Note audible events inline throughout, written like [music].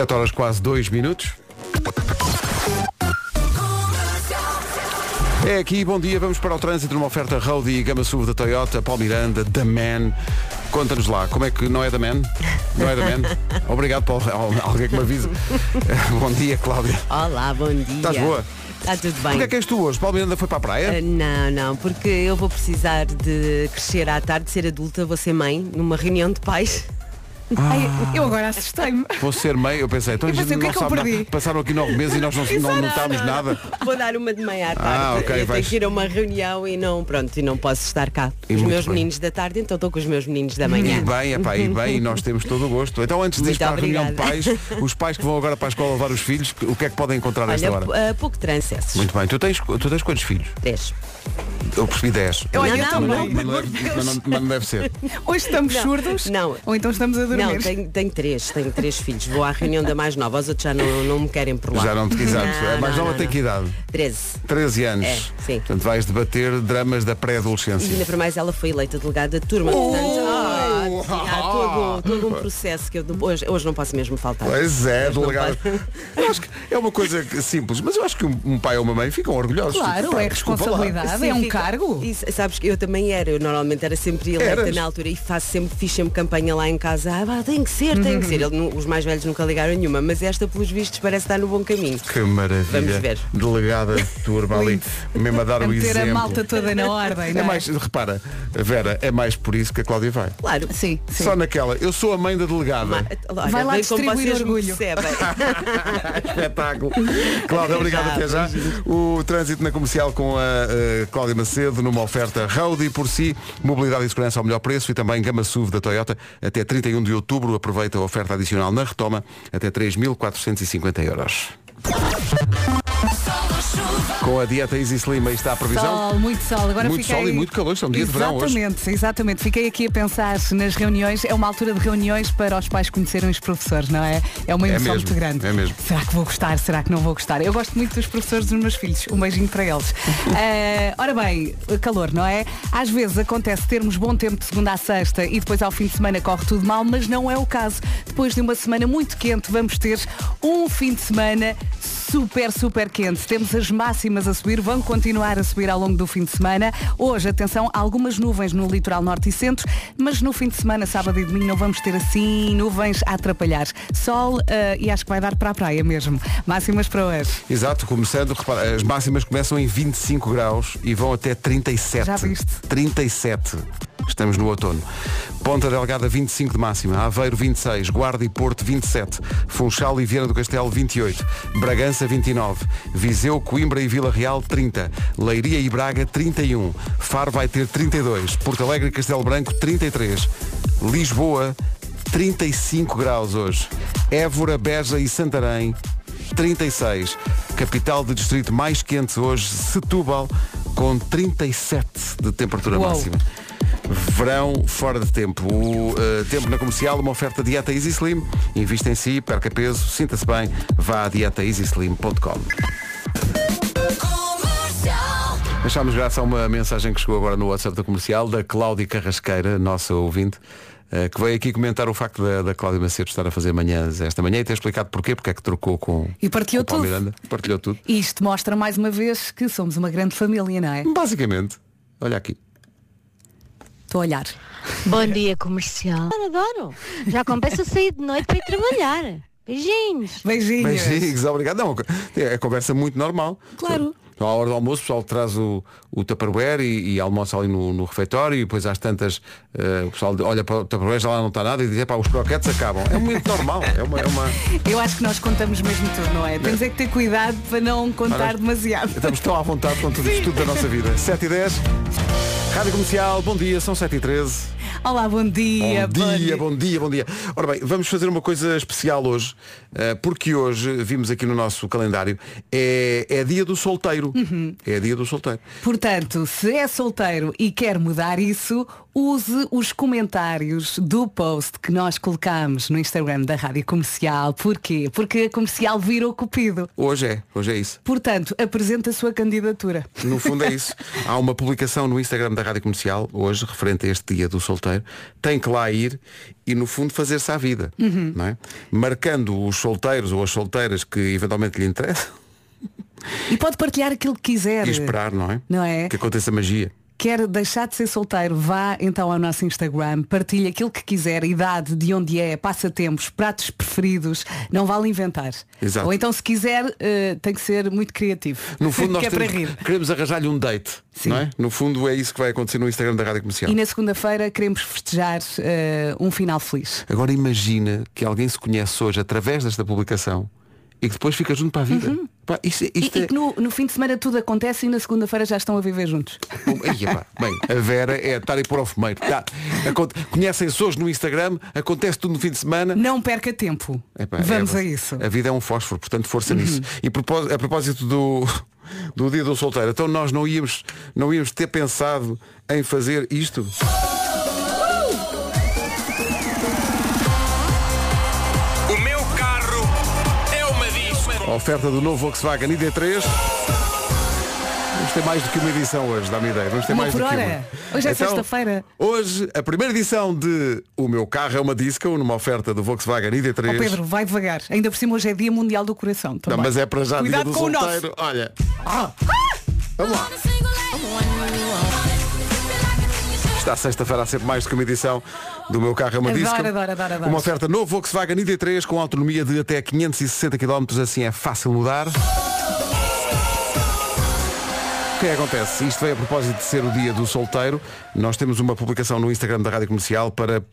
7 horas quase 2 minutos. É aqui, bom dia, vamos para o trânsito numa oferta Road e Gama SUV da Toyota, Paul Miranda, The Man. Conta-nos lá, como é que não é da Man? Não é da Man? [laughs] Obrigado, Paulo. Alguém que me avise. [laughs] bom dia, Cláudia. Olá, bom dia. Estás boa? Está tudo bem. Porquê é que és tu hoje? Paulo Miranda foi para a praia? Uh, não, não, porque eu vou precisar de crescer à tarde, ser adulta, vou ser mãe, numa reunião de pais. Ai, eu agora assustei-me. Vou ser mãe, eu pensei, então a Eu gente pensei, o que não é que nada. Passaram aqui nove meses e nós [laughs] não, não notámos nada. Vou dar uma de manhã à tarde. Ah, ok, eu tenho vais- que ir a uma reunião e não, pronto, e não posso estar cá. E Os meus bem. meninos da tarde, então estou com os meus meninos da E manhã. bem, epá, e bem, e nós temos todo o gosto. Então antes de ir para a reunião de pais, os pais que vão agora para a escola levar os filhos, o que é que podem encontrar nesta hora? uh, pouco transesses. Muito bem, tu tens, tu tens quantos filhos? Dez. Eu percebi 10. Eu, olha, Não, não, não, deve, mas não- não deve ser. Hoje estamos Não, surdos não. ou então estamos a dormir. Não, tenho, tenho três, tenho três filhos. Vou à reunião da mais nova, os outros já não, não me querem por lá. Já não te. Não, É mais nova não, tem não. que idade? 13. 13 anos. É, sim. Portanto, vais debater dramas da E pré-adolescência. ainda para mais ela foi eleita delegada de turma. Oh! Portanto, sim, há todo, todo um processo que eu hoje, hoje não posso mesmo faltar. Pois é, Hoje delegado. [laughs] Eu acho que é uma coisa simples, mas eu acho que um, pai ou uma mãe ficam orgulhosos. Claro, Pá, é responsabilidade, Sim, é um fica- cargo. E sabes que eu também era, eu normalmente era sempre eleita Eras? na altura e faço sempre, fiz sempre campanha lá em casa, ah, tem que ser, tem Uhum. que ser. Ele os mais velhos nunca ligaram nenhuma, mas esta, pelos vistos, parece estar no bom caminho. Que maravilha. Vamos ver. Delegada [laughs] de turma ali, mesmo a dar A o meter exemplo. a malta toda na [laughs] ordem, É é? mais, repara, Vera, é mais por isso que a Cláudia vai. Claro. Sim, sim. Só naquela, eu sou a mãe da delegada. Ma- olha, Vai lá distribuir orgulho. [laughs] Espetáculo. Cláudia, obrigado até já. O trânsito na comercial com a eh, Cláudia Macedo numa oferta Road e por si, mobilidade e segurança ao melhor preço e também gama SUV da Toyota até 31 de outubro. Aproveita a oferta adicional na retoma até 3.450 euros. Com a dieta Easy Slim aí está a previsão. Sol, muito sol. Agora Muito fiquei... sol e muito calor, isto é um dia de verão hoje. Exatamente, exatamente. Fiquei aqui a pensar nas reuniões. É uma altura de reuniões para os pais conhecerem os professores, não é? É uma É emoção mesmo, muito grande. é mesmo. Será que vou gostar? Será que não vou gostar? Eu gosto muito dos professores dos meus filhos. Um beijinho para eles. [laughs] Eh, ora bem, calor, não é? Às vezes acontece termos bom tempo de segunda a sexta e depois ao fim de semana corre tudo mal, mas não é o caso. Depois de uma semana muito quente, vamos ter um fim de semana super, super quente. Temos as máximas a subir, vão continuar a subir ao longo do fim de semana. Hoje, atenção, algumas nuvens no litoral norte e centro, mas no fim de semana, sábado e domingo, não vamos ter assim nuvens a atrapalhar. Sol eh, e acho que vai dar para a praia mesmo. Máximas para hoje. Exato, começando, repara, as máximas começam em 25 graus e vão até 37. Já viste? 37. Estamos no outono. Ponta Delgada 25 de máxima, Aveiro 26, Guarda e Porto 27, Funchal e Viana do Castelo 28, Bragança 29, Viseu, Coimbra e Vila Real 30, Leiria e Braga 31, Faro vai ter 32, Porto Alegre e Castelo Branco 33, Lisboa 35 graus hoje, Évora, Beja e Santarém 36. Capital de distrito mais quente hoje, Setúbal, com 37 de temperatura Uou. máxima. Verão fora de tempo. O eh, tempo na comercial, uma oferta dieta Easy Slim. Invista em si, perca peso, sinta-se bem. Vá a dietaeasyslim.com. Deixámos graça a uma mensagem que chegou agora no WhatsApp da comercial, da Cláudia Carrasqueira, nossa ouvinte, eh, que veio aqui comentar o facto da, da Cláudia Macedo estar a fazer manhãs esta manhã e ter explicado porquê, porque é que trocou com, E partilhou com o Paulo tudo. Miranda. Partilhou tudo. E isto mostra mais uma vez que somos uma grande família, não é? Basicamente, olha aqui. Estou a olhar. Bom dia, comercial. [laughs] Adoro. Já compensa sair de noite para ir trabalhar. Beijinhos. Beijinhos. Beijinhos, obrigado. Não, é conversa muito normal. Claro. Então, à hora do almoço, o pessoal traz o, o Tupperware e, e almoça ali no, no refeitório e depois às tantas eh, o pessoal olha para o Tupperware, já lá não está nada e diz, pá, os croquetes acabam. É muito normal. É uma, é uma... Eu acho que nós contamos mesmo tudo, não é? Temos é que ter cuidado para não contar demasiado. Estamos tão à vontade com tudo isto tudo da nossa vida. [laughs] 7 e 10. Rádio Comercial, bom dia, são 7 e 13. Olá, bom dia. Bom dia, bom dia, bom dia. Ora bem, vamos fazer uma coisa especial hoje, eh, porque hoje, vimos aqui no nosso calendário, é, é dia do solteiro. Uhum. É dia do solteiro. Portanto, se é solteiro e quer mudar isso, use os comentários do post que nós colocamos no Instagram da Rádio Comercial. Porquê? Porque a comercial virou cupido. Hoje é, hoje é isso. Portanto, apresenta a sua candidatura. No fundo é [laughs] isso. Há uma publicação no Instagram da Rádio Comercial, hoje, referente a este dia do solteiro. solteiro, tem que lá ir e no fundo fazer-se à vida. Uhum. Não é? Marcando os solteiros ou as solteiras que eventualmente lhe interessam E pode partilhar aquilo que quiser. e esperar, não é? Não é? Que aconteça magia. Quer deixar de ser solteiro, vá então ao nosso Instagram, partilhe aquilo que quiser, idade, de onde é, passatempos, pratos preferidos, não vale inventar. Exato. Ou então se quiser, eh, tem que ser muito criativo. No fundo [laughs] nós é para temos- rir. queremos arranjar-lhe um date. Sim. Não é? No fundo é isso que vai acontecer no Instagram da Rádio Comercial. E na segunda-feira queremos festejar eh, um final feliz. Agora imagina que alguém se conhece hoje através desta publicação e que depois fica junto para a vida. Pá, isto, Uhum. E, isto e é... que no, no fim de semana tudo acontece e na segunda-feira já estão a viver juntos. Epá, Bem, a Vera é estar por ao fumeiro. Tá. Aconte- Conhecem-se hoje no Instagram, acontece tudo no fim de semana. Não perca tempo. Epá, Vamos é- a isso. Uhum. A vida é um fósforo, portanto força nisso. E a propósito do, do dia do solteiro, então nós não íamos, não íamos ter pensado em fazer isto. A oferta do novo Volkswagen ID3. Vamos ter mais do que uma edição hoje, dá-me ideia. Vamos ter Uma mais por do que hora. uma. Hoje é Então, sexta-feira. Hoje, a primeira edição de O Meu Carro é uma Disco, numa oferta do Volkswagen ID3. Ó Pedro, vai devagar. Ainda por cima hoje é dia mundial do coração. Não, também. mas é para já Cuidado dia do com o solteiro. nosso. Olha. Ah. Vamos lá. Está sexta-feira há sempre mais do que uma edição do meu carro é uma Adoro, disco. adoro, adoro, adoro. Uma oferta novo Volkswagen ID3 com autonomia de até 560 km, assim é fácil mudar. O que é que acontece? Isto veio a propósito de ser o dia do solteiro. Nós temos uma publicação no Instagram da Rádio Comercial para,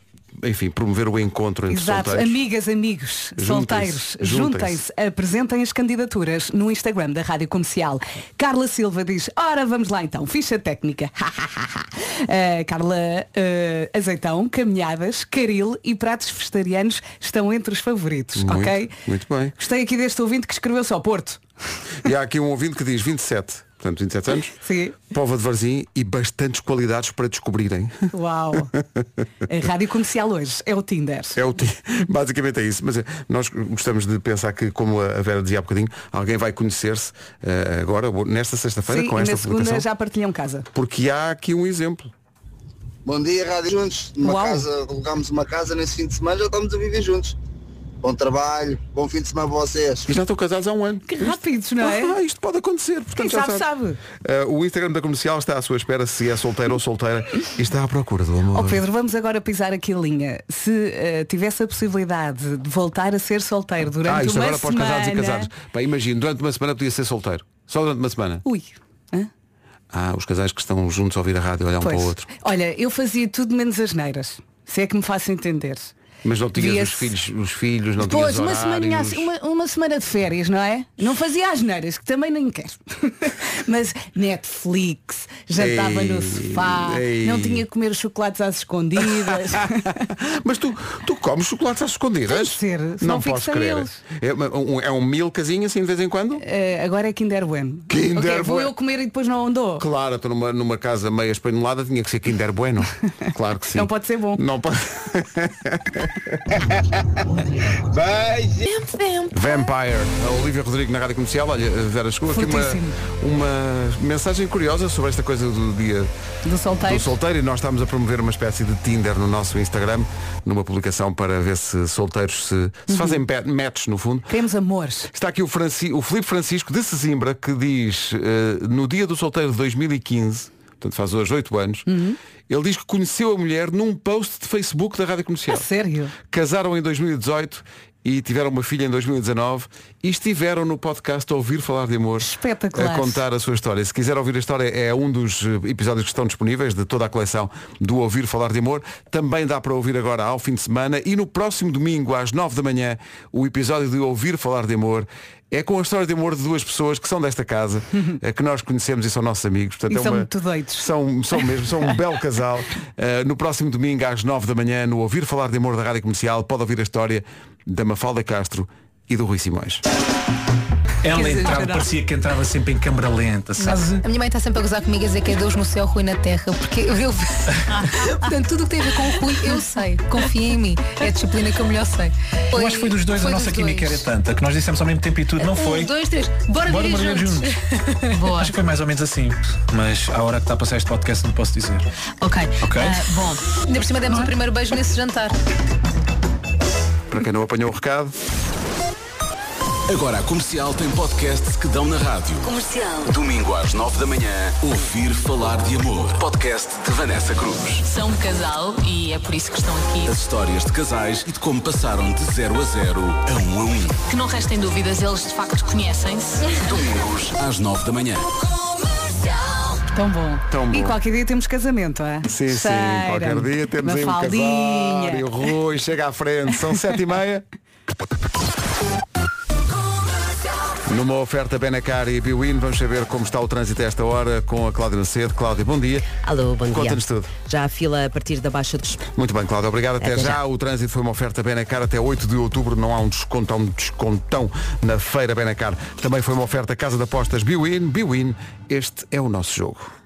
enfim, promover o encontro entre Exato, solteiros. amigas, amigos, Juntem-se, solteiros, juntem-se. juntem-se, apresentem as candidaturas no Instagram da Rádio Comercial. Carla Silva diz, ora vamos lá então, ficha técnica. Uh, [laughs] Carla uh, Azeitão, caminhadas, caril e pratos vegetarianos estão entre os favoritos, Muito, ok? muito bem. Gostei aqui deste ouvinte que escreveu só Porto. E há aqui um ouvinte que diz 27, portanto 27 anos, Sim. Pova de Varzim e bastantes qualidades para descobrirem. Uau! A [laughs] Rádio Comercial hoje é o Tinder. É o basicamente é isso. Mas é, nós gostamos de pensar que, como a Vera dizia há bocadinho, alguém vai conhecer-se eh, agora, nesta sexta-feira, com e esta na segunda já partilham casa. Porque há aqui um exemplo. Bom dia, Rádio Juntos. Numa Uau. casa, alugámos uma casa nesse fim de semana, já estamos a viver juntos. Bom trabalho, bom fim de semana para vocês. E já estão casados há um ano. Que rápidos, não é? Ah, isto pode acontecer. Portanto, Quem já sabe, sabe. Eh, o Instagram da comercial está à sua espera se é solteiro ou solteira e está à procura do amor. Ó Pedro, vamos agora pisar aqui a linha. Se eh, tivesse a possibilidade de voltar a ser solteiro durante ah, isto uma agora para os semana... casados e casados. Pá, imagino, durante uma semana podia ser solteiro. Só durante uma semana. Ui. hã? Ah, os casais que estão juntos a ouvir a rádio, olhar um para Pois. o outro. Olha, eu fazia tudo menos as neiras. Se é que me faço entender. Mas não tinhas os filhos, os filhos, não Depois, tinhas uma horários. semaninha assim, uma, uma semana de férias, não é? Não fazia as neiras, que também nem quero. [laughs] Mas Netflix, jantava Ei, no sofá, ei. não tinha que comer os chocolates às escondidas. [laughs] Mas tu, tu comes chocolates às escondidas? Tem de ser, não posso crer. eles. É, uma- um, é um milcazinho assim de vez em quando? Eh, agora é Kinder Bueno. Kinder Ok, Vou Bueno. eu comer e depois não andou. Claro, estou numa, numa casa meia espanholada, tinha que ser Kinder Bueno. Claro que sim. Não pode ser bom. Não pode. [laughs] Vampire, a Olivia Rodrigo na Rádio Comercial. Olha, Vera, chegou aqui uma, uma mensagem curiosa sobre esta coisa do dia Do solteiro. do solteiro e nós estamos a promover uma espécie de Tinder no nosso Instagram, numa publicação para ver se solteiros se, se Uhum. fazem pe- match no fundo. Queremos amores. Está aqui o, Franci, o Filipe Francisco de Sesimbra que diz eh, no dia do solteiro de 2015, portanto faz hoje 8 anos, Uhum. ele diz que conheceu a mulher num post de Facebook da Rádio Comercial. A sério? Casaram em 2018 e tiveram uma filha em 2019 e estiveram no podcast a ouvir falar de amor Espetacular. a contar a sua história. Se quiser ouvir a história, é um dos eh, episódios que estão disponíveis de toda a coleção do Ouvir Falar de Amor. Também dá para ouvir agora ao fim de semana e no próximo domingo às 9 da manhã o episódio de Ouvir Falar de Amor é com a história de amor de duas pessoas que são desta casa, [laughs] eh, que nós conhecemos e são nossos amigos. Portanto, é são uma- muito doidos. São, são mesmo, são um belo [laughs] casal. Uh, no próximo domingo às 9 da manhã, no Ouvir Falar de Amor da Rádio Comercial, pode ouvir a história da Mafalda Castro e do Rui Simões. Ela entrava, parecia que entrava sempre em câmara lenta, sabe? A minha mãe está sempre a gozar comigo a dizer que é Deus no céu, Rui na terra, porque eu, [laughs] portanto tudo o que tem a ver com o Rui eu sei, confia em mim, é a disciplina que eu melhor sei. Eu acho que foi dos dois, a nossa química era tanta que nós dissemos ao mesmo tempo e tudo, não foi? Um, dois, três, bora, Bora morrer juntos. Boa. Acho que foi mais ou menos assim. Mas à hora que está a passar este podcast não posso dizer. Ok. Ok. Ah, bom, ainda por cima demos o primeiro beijo nesse jantar. Para quem não apanhou o recado, Agora a comercial tem podcasts que dão na rádio. Comercial. Domingo às 9 da manhã, ouvir falar de amor. Podcast de Vanessa Cruz. São um casal e é por isso que estão aqui. As histórias de casais e de como passaram de 0 a 0 a 1 a 1. Que não restem dúvidas, eles de facto conhecem-se. Domingos às 9 da manhã. Tão bom. Tão E bom. qualquer dia temos casamento, é? sim, sim, Cheira-me. qualquer dia temos aí um Mafaldinha. casal e o Rui chega à frente. São sete e meia. Numa oferta Benacar e Biwin, vamos saber como está o trânsito a esta hora com a Cláudia Macedo. Cláudia, bom dia. Alô, bom dia. Conta-nos tudo. Já a fila a partir da Baixa dos... Muito bem, Cláudia, obrigado. Até, Até já. já. O trânsito foi uma oferta Benacar. Até 8 de outubro não há um descontão, um descontão na feira Benacar. Também foi uma oferta Casa de Apostas Biwin. Biwin, este é o nosso jogo.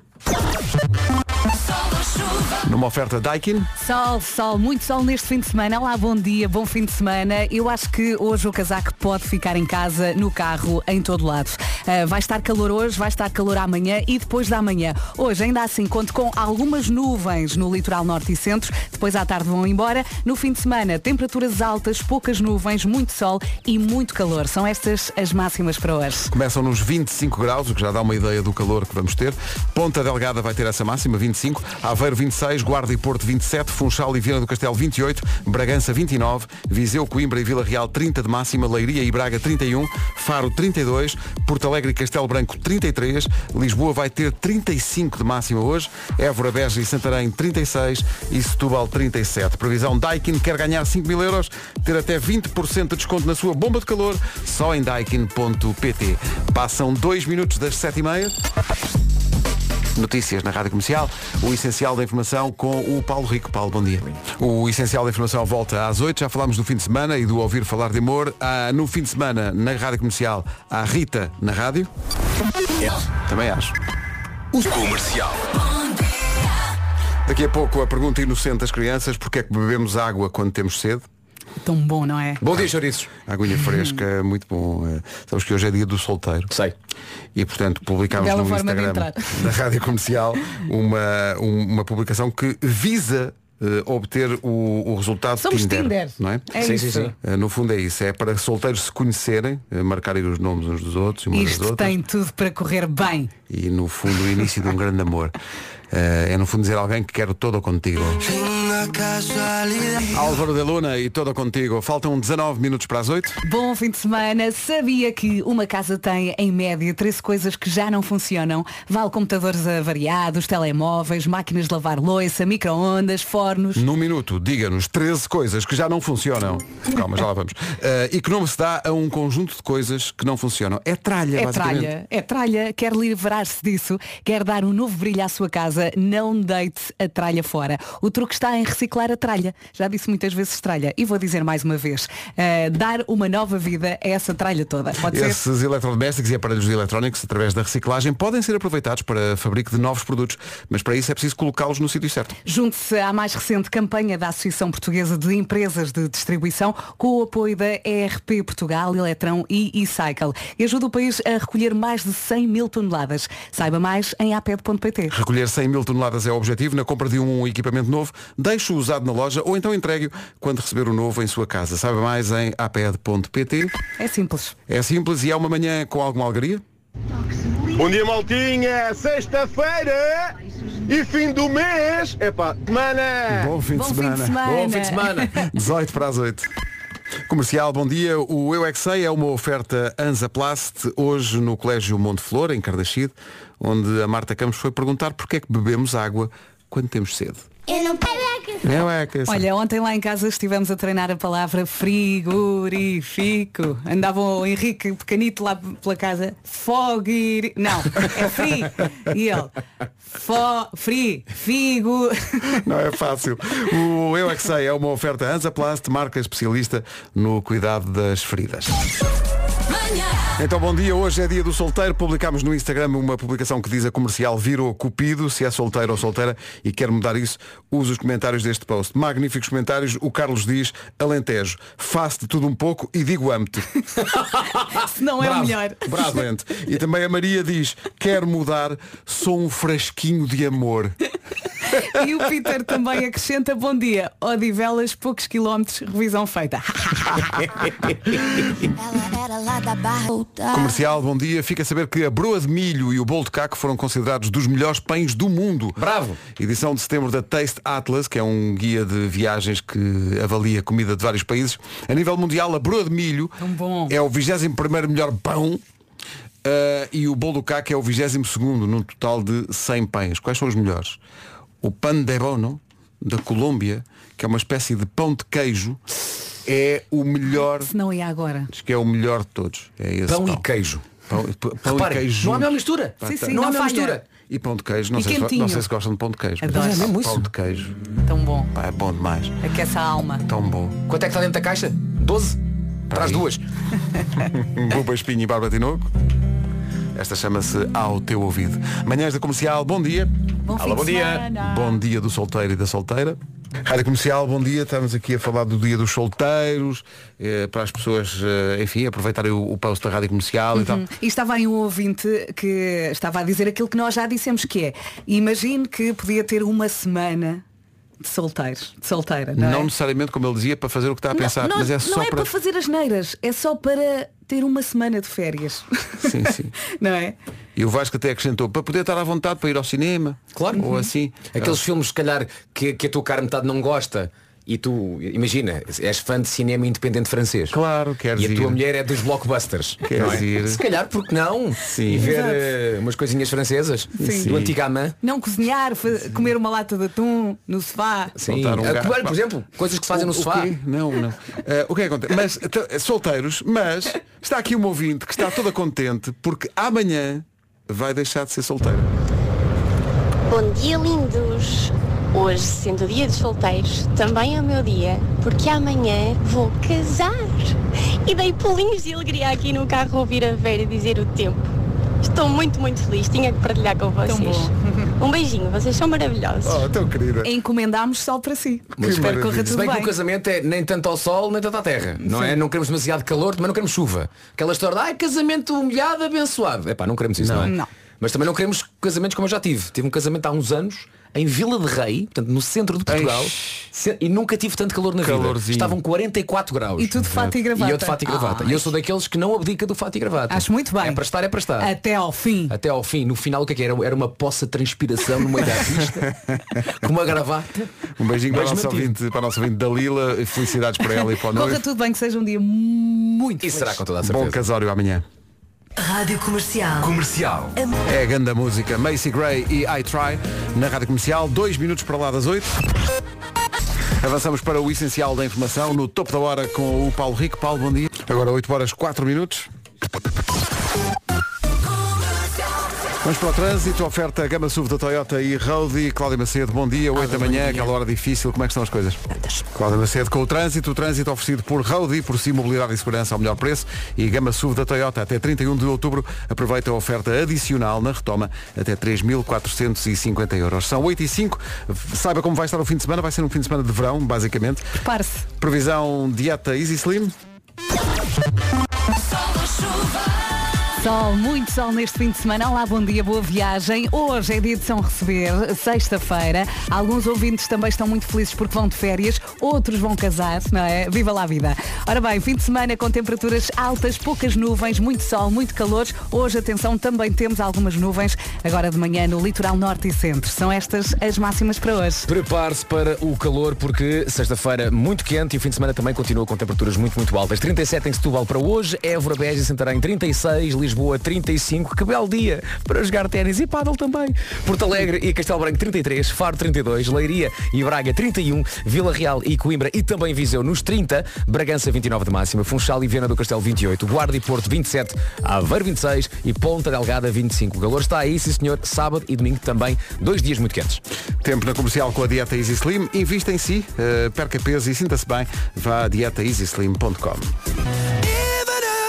Numa oferta Daikin. Sol, sol, muito sol neste fim de semana. Olá, bom dia, bom fim de semana. Eu acho que hoje o casaco pode ficar em casa, no carro, em todo lado. Ah, vai estar calor hoje, vai estar calor amanhã e depois da manhã. Hoje, ainda assim, conto com algumas nuvens no litoral norte e centro. Depois à tarde vão embora. No fim de semana, temperaturas altas, poucas nuvens, muito sol e muito calor. São estas as máximas para hoje. Começam nos 25 graus, o que já dá uma ideia do calor que vamos ter. Ponta Delgada vai ter essa máxima, 25. Aveiro 26, Guarda e Porto 27, Funchal e Viana do Castelo 28, Bragança 29, Viseu, Coimbra e Vila Real 30 de máxima, Leiria e Braga 31, Faro 32, Porto Alegre e Castelo Branco 33, Lisboa vai ter 35 de máxima hoje, Évora, Beja e Santarém 36 e Setúbal 37. Previsão Daikin quer ganhar 5 mil euros, ter até 20% de desconto na sua bomba de calor, só em daikin.pt. Passam 2 minutos das 7h30. Notícias na Rádio Comercial, o essencial da informação com o Paulo Rico. Paulo, bom dia. O essencial da informação volta às 8, já falámos do fim de semana e do ouvir falar de amor. Ah, no fim de semana, na Rádio Comercial, há Rita na rádio. Também acho. O comercial. Daqui a pouco a pergunta inocente das crianças, porque é que bebemos água quando temos sede? Tão bom, não é? Bom dia, chouriços. Aguinha fresca, muito bom. Eh, Sabes que hoje é dia do solteiro. Sei. E portanto publicámos Bela no forma de Instagram entrar. da Rádio Comercial uma, um- uma publicação que visa eh, obter o, o resultado Somos Tinder, Tinder. não é? É Sim, isso. sim, sim. Eh, no fundo é isso, é para solteiros se conhecerem, eh, marcarem os nomes uns dos outros e umas das Isto outras. tem tudo para correr bem. E no fundo o início de um grande amor. Eh, é no fundo dizer a alguém que quero todo contigo. Álvaro de Luna e todo contigo. Faltam 19 minutos para as 8. Bom fim de semana. Sabia que uma casa tem, em média, 13 coisas que já não funcionam? Vale computadores avariados, telemóveis, máquinas de lavar louça, micro-ondas, fornos. Num minuto, diga-nos 13 coisas que já não funcionam. Calma, já lá vamos. Eh, e que nome se dá a um conjunto de coisas que não funcionam. É tralha, É tralha, é tralha, quer livrar-se disso, quer dar um novo brilho à sua casa, não deite a tralha fora. O truque está em reciclar a tralha. Já disse muitas vezes tralha e vou dizer mais uma vez, eh, dar uma nova vida a essa tralha toda. Pode ser? Esses eletrodomésticos e aparelhos eletrónicos, através da reciclagem, podem ser aproveitados para fabrico de novos produtos, mas para isso é preciso colocá-los no sítio certo. Junte-se à mais recente campanha da Associação Portuguesa de Empresas de Distribuição com o apoio da ERP Portugal, Eletrão e e-Cycle e ajuda o país a recolher mais de 100 mil toneladas. Saiba mais em aped.pt. Recolher 100 mil toneladas é o objetivo. Na compra de um equipamento novo, deixe-o usado na loja ou então entregue-o quando receber o novo em sua casa. Saiba mais em aped.pt. É simples. É simples e é uma manhã com alguma alegria. Bom dia, maltinha! Sexta-feira e fim do mês! Epá, semana! Bom fim de semana. Bom fim de semana. 18 para as 8. Comercial, bom dia. O Eu é Que Sei é uma oferta Anzaplast, hoje no Colégio Monte Flor, em Cardaxide, onde a Marta Campos foi perguntar porque é que bebemos água quando temos sede. Eu não Eu é que. Olha, ontem lá em casa estivemos a treinar a palavra frigorífico. Andava o Henrique pequenito lá pela casa. Fogir. Não, é free. E ele. Fo, free, figo. Não é fácil. O Eu é Que Sei é uma oferta Anzaplast, marca especialista no cuidado das feridas. Então bom dia, hoje é dia do solteiro. Publicámos no Instagram uma publicação que diz a comercial virou cupido, se é solteiro ou solteira e quer mudar isso, use os comentários deste post. Magníficos comentários. O Carlos diz, Alentejo, faço de tudo um pouco e digo amo-te. [laughs] Se não é o melhor. Excelente. E também a Maria diz, quero mudar, sou um frasquinho de amor. [laughs] E o Peter também acrescenta bom dia. Odivelas, poucos quilómetros, revisão feita. [laughs] Comercial, bom dia. Fica a saber que a broa de milho e o bolo de caco foram considerados dos melhores pães do mundo. Bravo! Edição de setembro da Taste Atlas, que é um guia de viagens que avalia comida de vários países. A nível mundial, a broa de milho é o 21º melhor pão uh, e o bolo do caco é o 22º, num total de 100 pães. Quais são os melhores? O pan de bono, da Colômbia, que é uma espécie de pão de queijo, é o melhor, Se não ia agora. diz que é o melhor de todos. É esse Pão pão. e queijo. Pão, pão Repare, e queijo. não há mesma mistura. Sim, tá- sim, não há a não mesma falha. mistura. E pão de queijo, não, E sei se, não sei se gostam de pão de queijo. mas Adoro. pá, É mesmo isso? Pão de queijo. Tão bom. Pá, é bom demais. Aquece a alma. Tão bom. Quanto é que está dentro da caixa? 12? Traz aí. duas. [laughs] Buba Espinho e Barba Tinoco. Esta chama-se Ao Teu Ouvido. Manhãs da Comercial, bom dia. Bom fim bom dia. semana. Bom dia do solteiro e da solteira. Rádio Comercial, bom dia. Estamos aqui a falar do dia dos solteiros, eh, para as pessoas, eh, enfim, aproveitarem o, o post da Rádio Comercial e tal. E estava aí um ouvinte que estava a dizer aquilo que nós já dissemos que é. Imagine que podia ter uma semana de solteiros, de solteira, não, Não, é? necessariamente, como ele dizia, para fazer o que está a pensar, não, mas é não só é para. para fazer as neiras, é só para ter uma semana de férias. Sim, sim. [laughs] não é? E o Vasco até acrescentou, para poder estar à vontade para ir ao cinema. Claro. Ou assim. Aqueles filmes, se calhar, que, que a tua cara metade não gosta e tu, imagina, és fã de cinema independente francês. Claro, queres E a ir. tua mulher é dos blockbusters. Queres não é? ir. Se calhar, porque não? Sim. E ver eh, umas coisinhas francesas Sim. do antigo amã. Não cozinhar, comer uma lata de atum no sofá. Sim. Soltar um comer, por exemplo, coisas que se fazem O- no o sofá. quê? Não, não. Eh, o que é que acontece? Mas, solteiros, mas está aqui um ouvinte que está toda contente porque amanhã vai deixar de ser solteiro. Bom dia, lindos! Hoje, sendo o dia dos solteiros, também é o meu dia, porque amanhã vou casar. E dei pulinhos de alegria aqui no carro a ouvir a Vera dizer o tempo. Estou muito, muito feliz. Tinha que partilhar com vocês. Um beijinho, vocês são maravilhosos. Oh, tão querida. Encomendámos sol para si. Muito Espero que corra Se tudo bem que bem. o casamento é nem tanto ao sol, nem tanto à terra. Não é? Não queremos demasiado calor, também não queremos chuva. Aquela história de ai, casamento molhado, abençoado. É pá, não queremos isso, não, é? Não. Mas também não queremos casamentos como eu já tive. Tive um casamento há uns anos em Vila de Rei, portanto no centro de Portugal, se- e nunca tive tanto calor na vida. Calorzinho. Estavam 44 graus. E tu de fato e gravata. E eu de fato e gravata. Ai. E eu sou daqueles que não abdica do fato e gravata. Acho muito bem. É para estar, é para estar. Até ao fim. Até ao fim, no final o que é que era? Era uma poça de transpiração no meio da pista, com uma gravata. Um beijinho para a, Mas nossa mantive. ouvinte, para a nossa ouvinte Dalila. Felicidades para ela e para o Corra tudo bem, que seja um dia muito Isso feliz. será com toda a certeza. Bom casório amanhã. Rádio Comercial. Comercial. É a ganda música Macy Gray e I Try na Rádio Comercial, dois minutos para lá das oito. Avançamos para o essencial da informação no topo da hora com o Paulo Rico. Paulo, bom dia. Agora 8 horas 4 minutos. Vamos para o trânsito, oferta Gama SUV da Toyota e Roadie. Cláudia Macedo, bom dia, 8 da manhã, aquela hora difícil, como é que estão as coisas? Cláudia Macedo com o trânsito, o trânsito oferecido por Roadie, por si mobilidade e segurança ao melhor preço e Gama SUV da Toyota até 31 de outubro. Aproveita a oferta adicional na retoma até 3.450 euros. São 8 e 5, saiba como vai estar o fim de semana, vai ser um fim de semana de verão, basicamente. Prepare-se. Previsão dieta Easy Slim. Sol, muito sol neste fim de semana. Olá, bom dia, boa viagem. Hoje é dia de São Receber, sexta-feira. Alguns ouvintes também estão muito felizes porque vão de férias, outros vão casar, não é? Viva lá a vida. Ora bem, fim de semana com temperaturas altas, poucas nuvens, muito sol, muito calor. Hoje, atenção, também temos algumas nuvens, agora de manhã no litoral norte e centro. São estas as máximas para hoje. Prepare-se para o calor porque sexta-feira muito quente e o fim de semana também continua com temperaturas muito, muito altas. 37 em Setúbal para hoje, Évora, Beja e Santarém 36, Lisboa 35. Que belo dia para jogar ténis e pádel também. Porto Alegre e Castelo Branco 33, Faro 32, Leiria e Braga 31, Vila Real e Coimbra e também Viseu nos 30, Bragança 29 de máxima, Funchal e Viana do Castelo 28, Guarda e Porto 27, Aveiro 26 e Ponta Delgada 25. O calor está aí, sim senhor, sábado e domingo também, dois dias muito quentes. Tempo na comercial com a dieta Easy Slim. Invista em si, eh, perca peso e sinta-se bem. Vá a dietaeasyslim.com.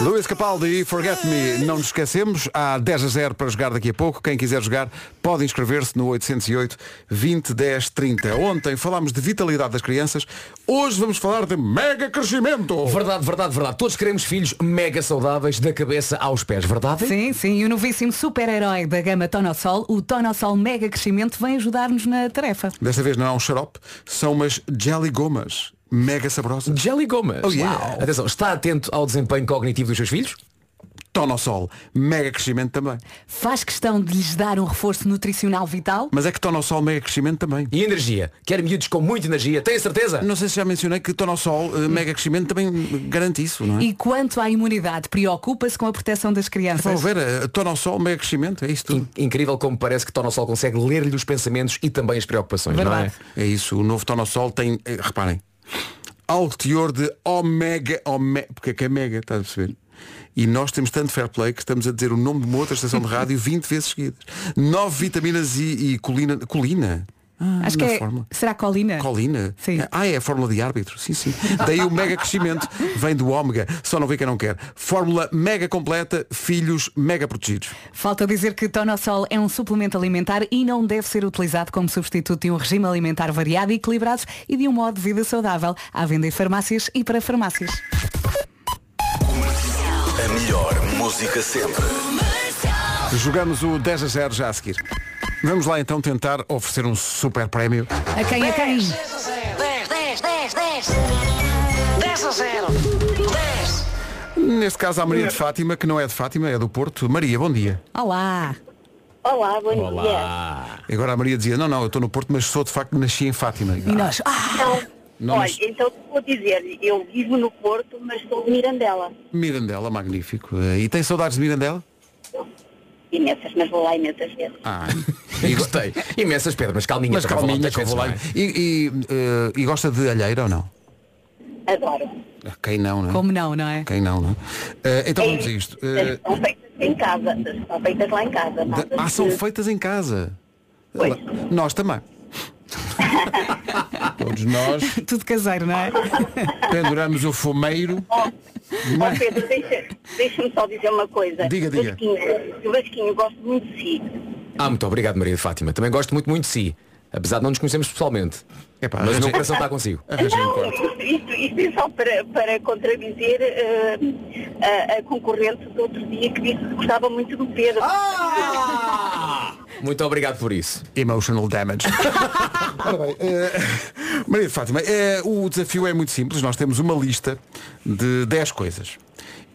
Luís Capaldi e Forget Me. Não nos esquecemos, há 10 a 0 para jogar daqui a pouco. Quem quiser jogar pode inscrever-se no 808 20 10 30. Ontem falámos de vitalidade das crianças. Hoje vamos falar de mega crescimento. Verdade, verdade, verdade. Todos queremos filhos mega saudáveis da cabeça aos pés, verdade? Sim, sim. E o novíssimo super-herói da gama Tonosol, o Tonosol Mega Crescimento, vem ajudar-nos na tarefa. Desta vez não é um xarope, são umas jelly gomas. Mega saborosas. Jelly gomas. Oh, yeah. Uau. Atenção, está atento ao desempenho cognitivo dos seus filhos? Tonosol. Mega crescimento também. Faz questão de lhes dar um reforço nutricional vital? Mas é que Tonosol mega crescimento também. E energia? Quer miúdos com muita energia? Tem certeza? Não sei se já mencionei que Tonosol uh, mega crescimento também garante isso, não é? E quanto à imunidade, preocupa-se com a proteção das crianças? Vão ver, uh, Tonosol mega crescimento, é isso tudo. In incrível como parece que Tonosol consegue ler-lhe os pensamentos e também as preocupações, Verdade. não é? É isso, o novo Tonosol tem, eh, reparem, alto teor de omega, omega, porque é que é mega, estás a perceber? E nós temos tanto fair play que estamos a dizer o nome de uma outra estação de rádio [laughs] 20 vezes seguidas. Nove vitaminas e, e colina. Colina? Ah, Acho que é. fórmula. Será colina? Colina? Sim. Ah, é a fórmula de árbitro. Sim, sim. Daí o mega crescimento vem do ômega. Só não vê quem não quer. Fórmula mega completa, filhos mega protegidos. Falta dizer que Tonosol é um suplemento alimentar e não deve ser utilizado como substituto de um regime alimentar variado e equilibrado e de um modo de vida saudável. À venda em farmácias e para farmácias. A melhor música sempre. Jogamos o 10 a 0 já a seguir. Vamos lá então tentar oferecer um super prémio. A quem a quem? 10, 10, 10, 10. 10 a 0. 10. Neste caso a Maria de Fátima, que não é de Fátima, é do Porto. Maria, bom dia. Olá. Olá, bom Olá. Agora a Maria dizia, não, não, eu estou no Porto, mas sou de facto nasci em Fátima. E nós? Então, Não, olha, mas- então vou dizer, eu vivo no Porto, mas sou de Mirandela. Mirandela, magnífico. E tem saudades de Mirandela? Imensas, mas vou lá imensas vezes. Ah, E gostei. Imensas pedras, mas calminha. Mas para falar calminha muitas que eu vou lá. E, e, eh, e gosta de alheira ou não? Adoro. Quem não, não é? Como não, não é? Quem não, não é? Eh, então vamos a isto. Eh, São feitas em casa, são feitas lá em casa. ah, são feitas em casa. Nós também. Todos nós [laughs] Tudo caseiro, não é? penduramos o fumeiro. Ó Pedro, deixa- deixa-me só dizer uma coisa. Diga, diga. Vasquinho, o Vasquinho, eu gosto muito de si. Ah, muito obrigado, Maria de Fátima. Também gosto muito, muito de si. Apesar de não nos conhecermos pessoalmente. Mas o meu coração está consigo. Não, isto, isto, isto é só para, para contradizer eh, a, a concorrente do outro dia que disse que gostava muito do Pedro. [laughs] Muito obrigado por isso. Emotional damage. [laughs] Ora bem, eh, Maria de Fátima, eh, o desafio é muito simples. Nós temos uma lista de 10 coisas.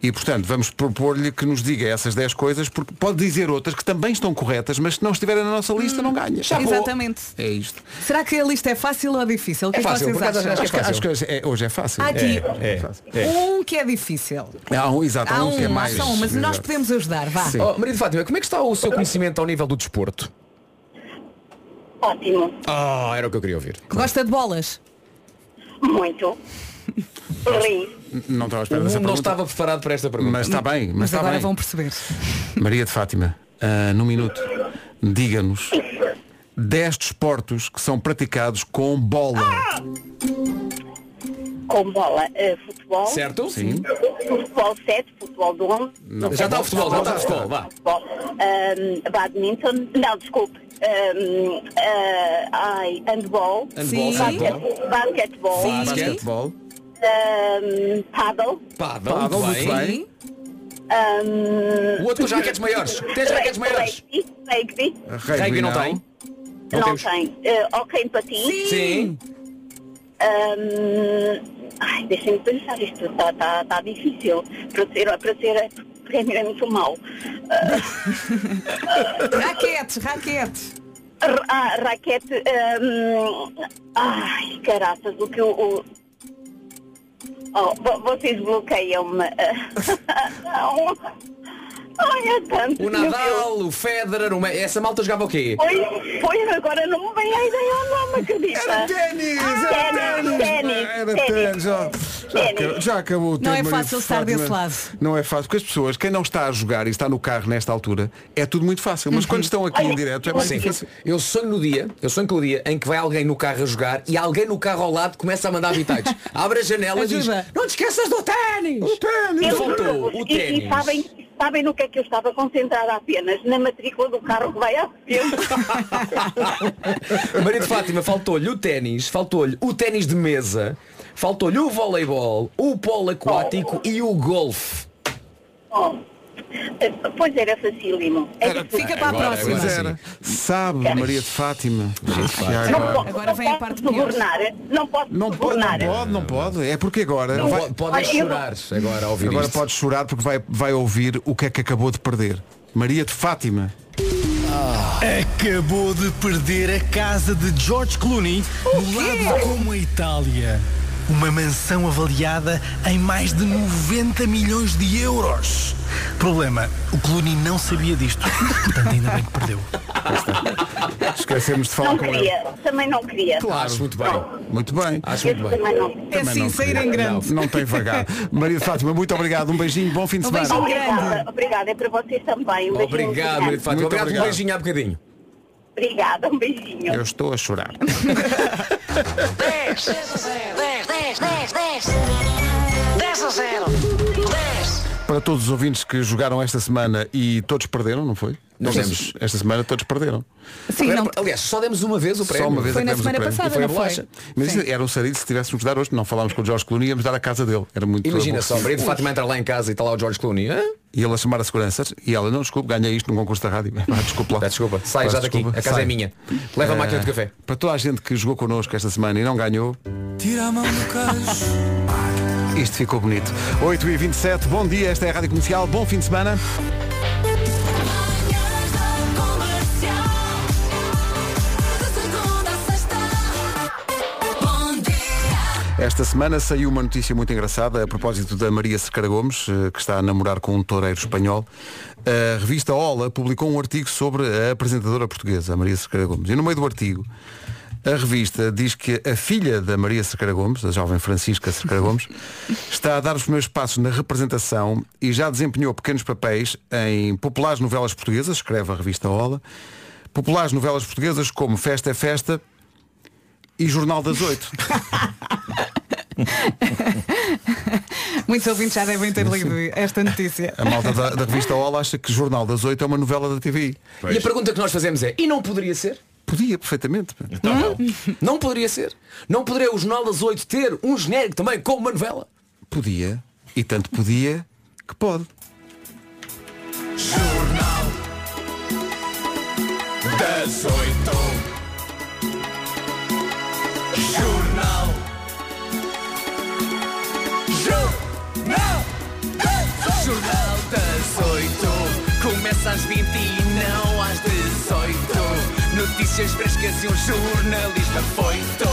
E, portanto, vamos propor-lhe que nos diga essas 10 coisas, porque pode dizer outras que também estão corretas, mas se não estiverem na nossa lista, não ganha. Exatamente. É isto. Será que a lista é fácil ou difícil? O que É é que fácil, vocês acham? acho que- acho que hoje é- hoje é fácil. Há aqui É, é, é. um que é difícil. Há um, exato, há Há um que é um, há mais. só um, mas nós exato. podemos ajudar, vá. Oh, Maria de Fátima, como é que está o seu conhecimento ao nível do desporto? Ótimo. Ah, era o que eu queria ouvir. Gosta de bolas? Muito. Não estava à espera dessa Não pergunta. estava preparado para esta pergunta. Mas está bem, mas, Mas está agora bem. vão perceber. Maria de Fátima, ah, num minuto, diga-nos 10 desportos que são praticados com bola. Com bola, eh, futebol. Certo? Sim. Futebol 7, futebol de 11. Não, Já está o futebol, já está o futebol, vá. Futebol. Ahm, badminton. Não, desculpe. Ahm, ah, ai, handball. Handball, Sim. Basquete- Basquetebol. Sim. Basquetebol. Ahm, paddle. Paddle, Paddle, muito bem. bem. Ahm, O outro com jaquetes maiores. Tens jaquetes maiores. Rugby. Rugby. Não tem? Não, temos. tem. Eh, ok em patins. Sim. Ahm, ai, deixem-me pensar, isto está tá, tá difícil. Para ser, para ser prémio é muito mau. raquetes, [laughs] raquetes. Ra- Ah, raquete. ahm, ai, caraças, o que o. o- Oh, vo- vocês bloqueiam-me. [laughs] Não. Ai, é tanto. O Nadal, o Federer, o... Me- essa malta jogava o quê? Foi, foi, agora não me vem a ideia ao nome, acredita? Era ténis, era ténis, ténis, Era ténis. ténis, já, já, acabou, já acabou o Não tempo, é Maria fácil estar desse lado. Não é fácil, porque as pessoas, quem não está a jogar e está no carro nesta altura, é tudo muito fácil. Mas quando estão aqui em direto é mais Sim. difícil. Eu sonho no dia, eu sonho com o dia em que vai alguém no carro a jogar e alguém no carro ao lado começa a mandar habitados. [laughs] Abre a janela e diz, não te esqueças do ténis! O ténis! Eu- Faltou o e, e ténis. sabem, sabem no que é que eu estava concentrada apenas? Na matrícula do carro que vai à frente. [laughs] Maria de Fátima faltou-lhe o ténis, faltou-lhe o ténis de mesa, faltou-lhe o voleibol, o polo aquático e o golfe. Oh. Pois era facílimo. É Fica para a Agora, próxima. Pois era. Sabe, Maria de Fátima. Não, agora. Agora não vem a parte pior. subornar. Não posso Não pode, não pode, não pode. É porque agora. Não vai- pode, chorar agora ao ouvir agora isto. pode chorar porque vai, vai ouvir o que é que acabou de perder. Maria de Fátima. Acabou de perder a casa de George Clooney no lado como a Itália. Uma mansão avaliada em mais de 90 milhões de euros. Problema, o Clooney não sabia disto. Portanto, ainda bem que perdeu. Esquecemos de falar Não com ele. queria. Também não queria. Acho muito bem. Muito bem. Acho muito bem. também não. É Também assim, não sair em grande. Não, não tem vagar. [laughs] Maria de Fátima, muito obrigado. Um beijinho, bom fim de Um semana. beijinho. Obrigada, grande. obrigada. É para vocês também. Um beijinho Obrigado. Maria de Fátima. Muito Obrigado obrigado. beijinho há bocadinho. Obrigada, um beijinho. Eu estou a chorar. 10, 10, 10, 10, 10. 10 a 0. 10. Para todos os ouvintes que jogaram esta semana e todos perderam, não foi? Não demos. Esta semana todos perderam. Sim, não, Aliás, só demos uma vez o prémio. Só uma vez Foi é que na semana passada, E foi não foi? Mas isso era um sarilho se tivéssemos de dar hoje. Não falámos com o Jorge Clooney, íamos dar a casa dele. Era muito Imagina só, de Fátima entra lá em casa e está lá o George Clooney. Hã? E ele a chamar a seguranças e ela, não, desculpe, ganhei isto num concurso da rádio. [laughs] Ah, desculpe lá. Desculpa, sai já daqui, desculpa. a casa Sai. é minha. Leva a Eh, máquina de café. Para toda a gente que jogou connosco esta semana e não ganhou, Tira a mão do. Isto ficou bonito. 8h27, bom dia, esta é a Rádio Comercial, bom fim de semana. Esta semana saiu uma notícia muito engraçada a propósito da Maria Cercara Gomes, eh, que está a namorar com um toureiro espanhol. A revista Ola publicou um artigo sobre a apresentadora portuguesa, Maria Cercara Gomes. E no meio do artigo, a revista diz que a filha da Maria Cercara Gomes, a jovem Francisca Cercara Gomes, [laughs] está a dar os primeiros passos na representação e já desempenhou pequenos papéis em populares novelas portuguesas, escreve a revista Ola, populares novelas portuguesas como Festa é Festa e Jornal das Oito. [laughs] Muitos ouvintes já devem ter lido esta notícia. A malta da, da revista Ola acha que Jornal das Oito é uma novela da TVI. E a pergunta que nós fazemos é, e não poderia ser? Podia, perfeitamente. Não poderia ser? Não poderia o Jornal das Oito ter um genérico também como uma novela? Podia. E tanto podia que pode. Jornal das oito. Jornal. Jornal. Jornal das oito. Começa às 20 e não às 18. Notícias frescas e um jornalista foito.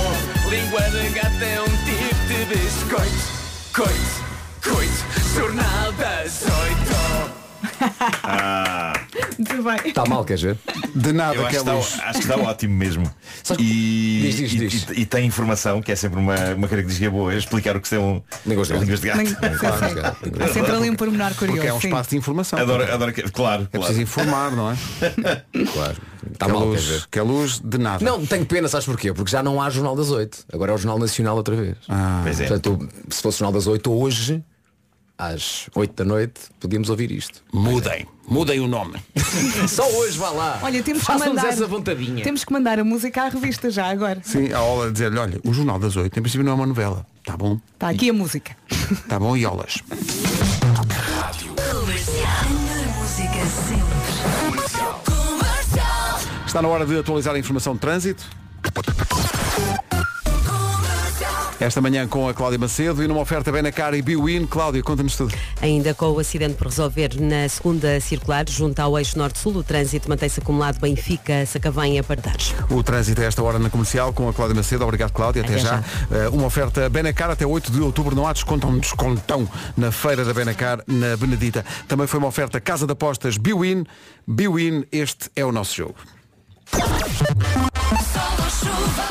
Língua de gato é um tipo de biscoito. Coito, coito. Jornal das oito. Muito bem. Está mal, queres ver? De nada, Eu acho, que é está, acho que está ótimo mesmo. E, Diz, diz, e- diz. e- e tem informação, que é sempre uma, uma característica boa, é explicar o que são Línguas de gato. línguas de gato. Nem- sim, sim. Há sempre ali um pormenor curioso. Porque é um sim. espaço de informação. Adoro, adoro que, claro, É claro. preciso informar, não é? [laughs] Claro. Está que, é mal, ver? luz, que é luz de nada. Não, tenho pena, sabes porquê? Porque já não há Jornal das Oito. Agora é o Jornal Nacional outra vez. Ah, Pois é. Portanto, se fosse o Jornal das Oito hoje, às 8 da noite, podíamos ouvir isto. mudem. Mudem o nome. [laughs] Só hoje vá lá. Olha, temos que mandar. essa vontadinha. Temos que mandar a música à revista já agora. Sim, a Ola dizer-lhe, olha, o Jornal das Oito, em princípio não é uma novela. Tá bom, Está aqui a música. tá bom, e olas. [laughs] Está na hora de atualizar a informação de trânsito. Esta manhã com a Cláudia Macedo e numa oferta bem na cara e Biwin. Cláudia, conta-nos tudo. Ainda com o acidente por resolver na segunda circular, junto ao eixo norte-sul, o trânsito mantém-se acumulado Benfica, Sacavém e Apartares. O trânsito é esta hora na comercial com a Cláudia Macedo. Obrigado, Cláudia. Até, Até já. já. Uh, uma oferta Benacar até 8 de outubro. Não há desconto, um descontão na feira da Benacar, na Benedita. Também foi uma oferta Casa de Apostas Biwin. Biwin, este é o nosso jogo.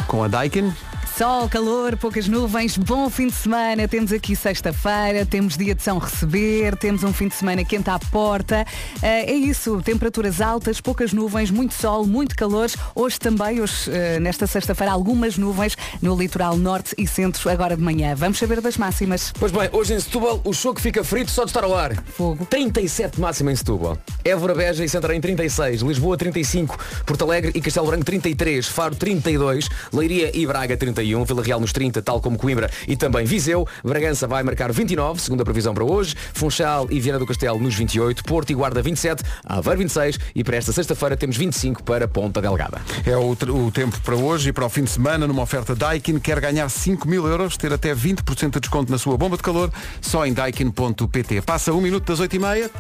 Com a Daikin. Sol, calor, poucas nuvens, bom fim de semana. Temos aqui sexta-feira, temos dia de São Receber, temos um fim de semana quente à porta. Eh, é isso, temperaturas altas, poucas nuvens, muito sol, muito calor. Hoje também, hoje, eh, nesta sexta-feira, algumas nuvens no litoral norte e centro, agora de manhã. Vamos saber das máximas. Pois bem, hoje em Setúbal o choque fica frito só de estar ao ar. Fogo. 37 máxima em Setúbal. Évora, Beja e Santarém 36. Lisboa 35. Porto Alegre e Castelo Branco 33. Faro 32. Leiria e Braga 31. Vila Real nos 30, tal como Coimbra e também Viseu. Bragança vai marcar 29, segundo a previsão para hoje. Funchal e Viana do Castelo nos 28. Porto e Guarda 27. Aveiro 26. E para esta sexta-feira temos 25 para Ponta Delgada. É o, o tempo para hoje e para o fim de semana numa oferta Daikin. Quer ganhar 5 mil euros, ter até 20% de desconto na sua bomba de calor, só em daikin.pt. Passa um minuto das 8h30.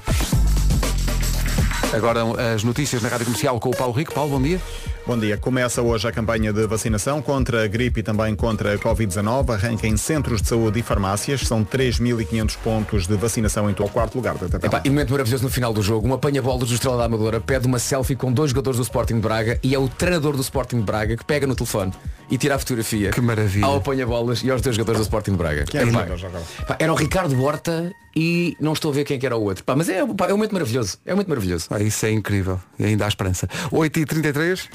Agora as notícias na Rádio Comercial com o Paulo Rico. Paulo, bom dia. Bom dia. Começa hoje a campanha de vacinação contra a gripe e também contra a Covid-19. Arranca em centros de saúde e farmácias. São 3.500 pontos de vacinação em todo o quarto lugar da tabela. Epá, e momento maravilhoso no final do jogo. Um apanha-bolas do Estrela da Amadora pede uma selfie com dois jogadores do Sporting de Braga e é o treinador do Sporting de Braga que pega no telefone e tira a fotografia. Que maravilha. Ao apanha-bolas e aos dois jogadores do Sporting de Braga. Quem é Epá, que pá, era o Ricardo Horta e não estou a ver quem que era o outro. Pá, mas é, pá, é um momento maravilhoso. É um momento maravilhoso. Ah, isso é incrível. E ainda há esperança. 8h33.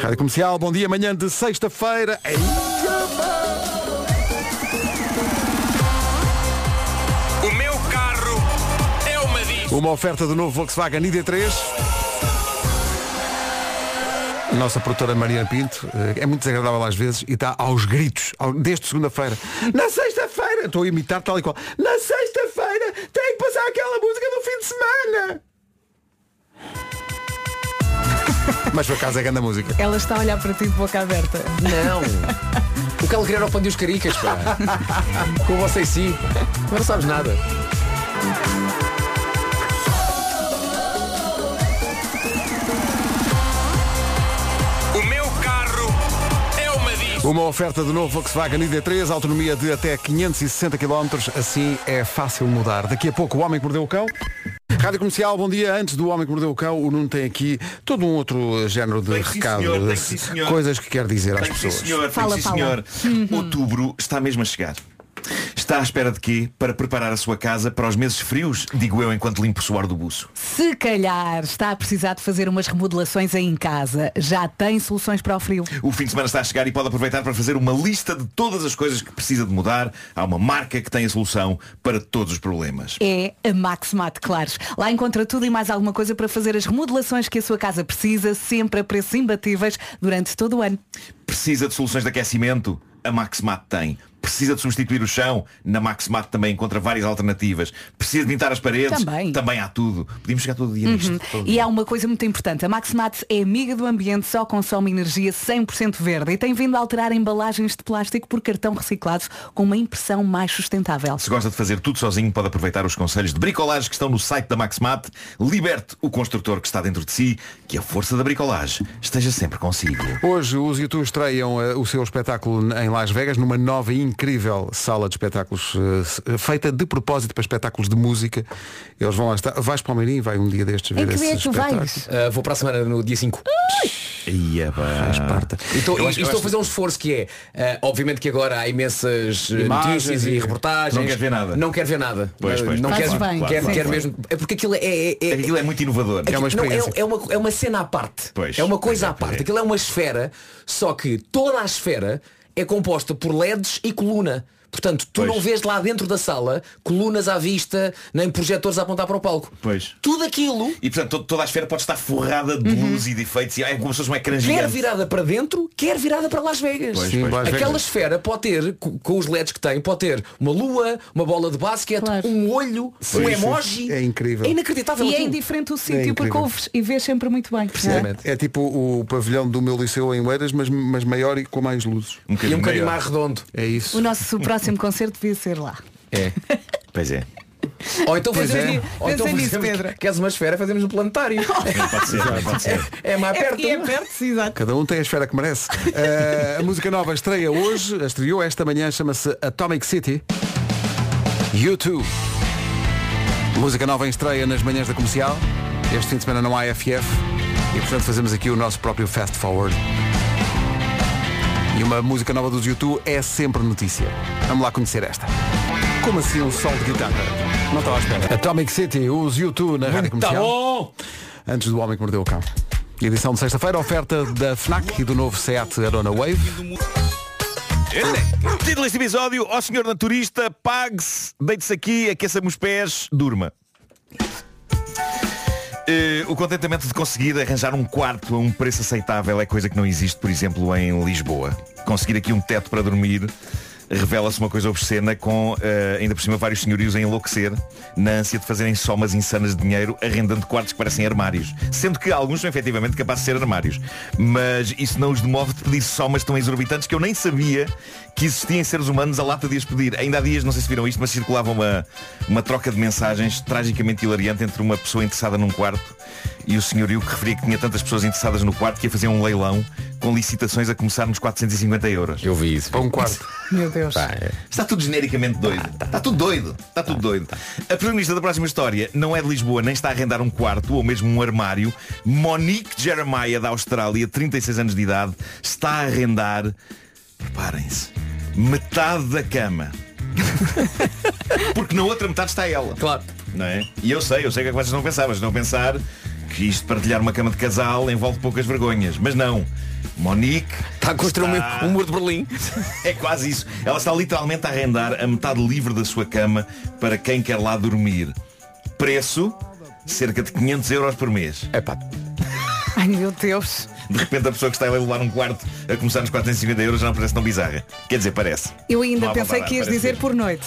Rádio Comercial, bom dia, manhã de sexta-feira. Ei, O meu carro é uma disco. Uma oferta do novo Volkswagen ID3. Nossa produtora Mariana Pinto eh, é muito desagradável às vezes e está aos gritos, desde segunda-feira. Na sexta-feira, estou a imitar tal e qual. Na sexta-feira tem que passar aquela música do fim de semana. Mas por acaso é grande a música. Ela está a olhar para ti de boca aberta. Não. [laughs] O que ela queria era o pão de os caricas, pá. Com você sim. Não sabes nada. O meu carro é uma disco. Uma oferta do novo Volkswagen ID3, autonomia de até 560 km, assim é fácil mudar. Daqui a pouco o Homem que Mordeu o Cão. Rádio Comercial, bom dia. Antes do Homem que Mordeu o Cão, o Nuno tem aqui todo um outro género de Tem recado, senhor, tem coisas que quer dizer às Tem sim, pessoas. senhor, Fala, sim, senhor. Outubro está mesmo a chegar. Está à espera de quê? Para preparar a sua casa para os meses frios, digo eu enquanto limpo o suor do buço. Se calhar está a precisar de fazer umas remodelações aí em casa, já tem soluções para o frio. O fim de semana está a chegar e pode aproveitar para fazer uma lista de todas as coisas que precisa de mudar. Há uma marca que tem a solução para todos os problemas. É a Maxmat Claros. Lá encontra tudo e mais alguma coisa para fazer as remodelações que a sua casa precisa, sempre a preços imbatíveis durante todo o ano. Precisa de soluções de aquecimento? A Maxmat tem. Precisa de substituir o chão? Na Maxmat também encontra várias alternativas. Precisa de pintar as paredes? Também. há tudo. Podíamos chegar todo dia nisto. Uhum. todo E dia. há uma coisa muito importante. A Maxmat é amiga do ambiente, só consome energia 100% verde e tem vindo a alterar embalagens de plástico por cartão reciclado com uma impressão mais sustentável. Se gosta de fazer tudo sozinho, pode aproveitar os conselhos de bricolagem que estão no site da Maxmat. Liberte o construtor que está dentro de si, que a força da bricolagem esteja sempre consigo. Hoje os YouTube estreiam eh, o seu espetáculo em Las Vegas numa nova incrível sala de espetáculos eh, feita de propósito para espetáculos de música. Eles vão lá estar. Vais para o Meirim, vai um dia destes ver Em que esse dia é que tu espetáculo. vais? Uh, vou para a semana no dia 5. Ia, Faz parte. E estou, Eu acho- eu estou a fazer um esforço que é, uh, obviamente que agora há imensas uh, Imagens notícias e e- reportagens. Não quer ver nada. Não quer ver nada. Pois, pois, não quer, Fazes bem, quer, quer mesmo. É porque aquilo é, é, é- Aquilo é muito inovador. É uma não, experiência. é, uma, é uma cena à parte. Pois. é uma coisa Pois é, à parte. é. Aquilo é uma esfera, só que toda a esfera é composta por LEDs e coluna. Portanto, tu não vês lá dentro da sala colunas à vista, nem projetores a apontar para o palco. Pois. Tudo aquilo. E portanto to- toda a esfera pode estar forrada de Uhum. luz e de efeitos e é como se fosse um ecrã Quer gigante. virada para dentro, quer virada para Las Vegas. Pois, Sim, pois. Las Aquela Vegas. esfera pode ter, co- com os LEDs que tem, pode ter uma lua, uma bola de basquete, um olho, um Sim, sim. emoji. É incrível. É inacreditável E é aquilo. indiferente o sítio incrível. porque ouves e vês sempre muito bem. É, tipo o pavilhão do meu liceu em Oeiras, mas, mas maior e com mais luzes. Um E um bocadinho mais redondo. É isso. O nosso próximo [laughs] concerto devia ser lá. É. Pois é. [laughs] Ou então Pensei fazemos, nisso, ou então pensei nisso, fazemos- Pedro. queres uma esfera, fazemos um planetário. [laughs] Pode ser, pode ser. É mais perto. É, é perto, exato. Cada um tem a esfera que merece. Eh, a música nova estreia hoje, estreou esta manhã, chama-se Atomic City. U2. Música nova em estreia nas manhãs da comercial. Este fim de semana não há FF e portanto fazemos aqui o nosso próprio Fast Forward. E uma música nova dos U2 é sempre notícia. Vamos lá conhecer esta. Como assim um sol de guitarra? Não estava à espera. Atomic City, os U2 na rádio comercial. bom! Antes do Homem que Mordeu o Cão. Edição de sexta-feira, oferta da FNAC e do novo Seat Arona Wave. Título deste episódio, ó senhor naturista, pague-se, deite-se aqui, aqueça-me os pés, durma. Eh, o contentamento de conseguir arranjar um quarto a um preço aceitável é coisa que não existe, por exemplo, em Lisboa. Conseguir aqui um teto para dormir revela-se uma coisa obscena com, eh, ainda por cima, vários senhorios a enlouquecer na ânsia de fazerem somas insanas de dinheiro arrendando quartos que parecem armários. Sendo que alguns são efetivamente capazes de ser armários. Mas isso não os demove de pedir somas tão exorbitantes que eu nem sabia que existiam seres humanos a lata de as pedir. Ainda há dias, não sei se viram isto, mas circulava uma, uma troca de mensagens tragicamente hilariante entre uma pessoa interessada num quarto e o senhorio que referia que tinha tantas pessoas interessadas no quarto que ia fazer um leilão com licitações a começar nos 450 euros. Eu vi isso. Para um quarto. [laughs] Meu Deus. Está tudo genericamente doido. Está tudo doido. Está tudo doido. A protagonista da próxima história não é de Lisboa, nem está a arrendar um quarto ou mesmo um armário. Monique Jeremiah da Austrália, 36 anos de idade, está a arrendar, preparem-se, metade da cama. [laughs] Porque na outra metade está ela. Claro. Não é? E eu sei, eu sei o que é que vocês não pensavam. Não pensar que isto de partilhar uma cama de casal envolve poucas vergonhas. Mas não. Monique Está a construir está- um, um muro de Berlim. [laughs] é quase isso. Ela está literalmente a arrendar a metade livre da sua cama para quem quer lá dormir. Preço, cerca de 500 euros por mês. É pá. Ai meu Deus. De repente a pessoa que está a leiloar um quarto a começar nos 450 euros já não parece tão bizarra. Quer dizer, parece. Eu ainda pensei que ias dizer por noite.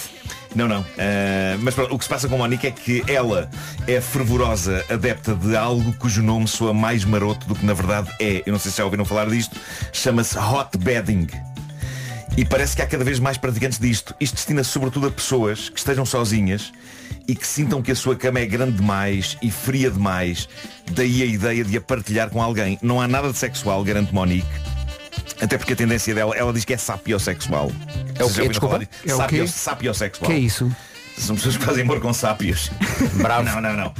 Não, não. Ah, mas pronto, o que se passa com a Mónica é que ela é fervorosa adepta de algo cujo nome soa mais maroto do que na verdade é. Eu não sei se já ouviram falar disto. Chama-se hot bedding. E parece que há cada vez mais praticantes disto. Isto destina-se sobretudo a pessoas que estejam sozinhas e que sintam que a sua cama é grande demais e fria demais. Daí a ideia de a partilhar com alguém. Não há nada de sexual, garante Monique. Até porque a tendência dela, ela diz que é sapiosexual. É o ouviram Desculpa? É o quê? Sapio- Sapiosexual. Que é isso? São pessoas que fazem amor com sápios. Bravo. Não, não, não.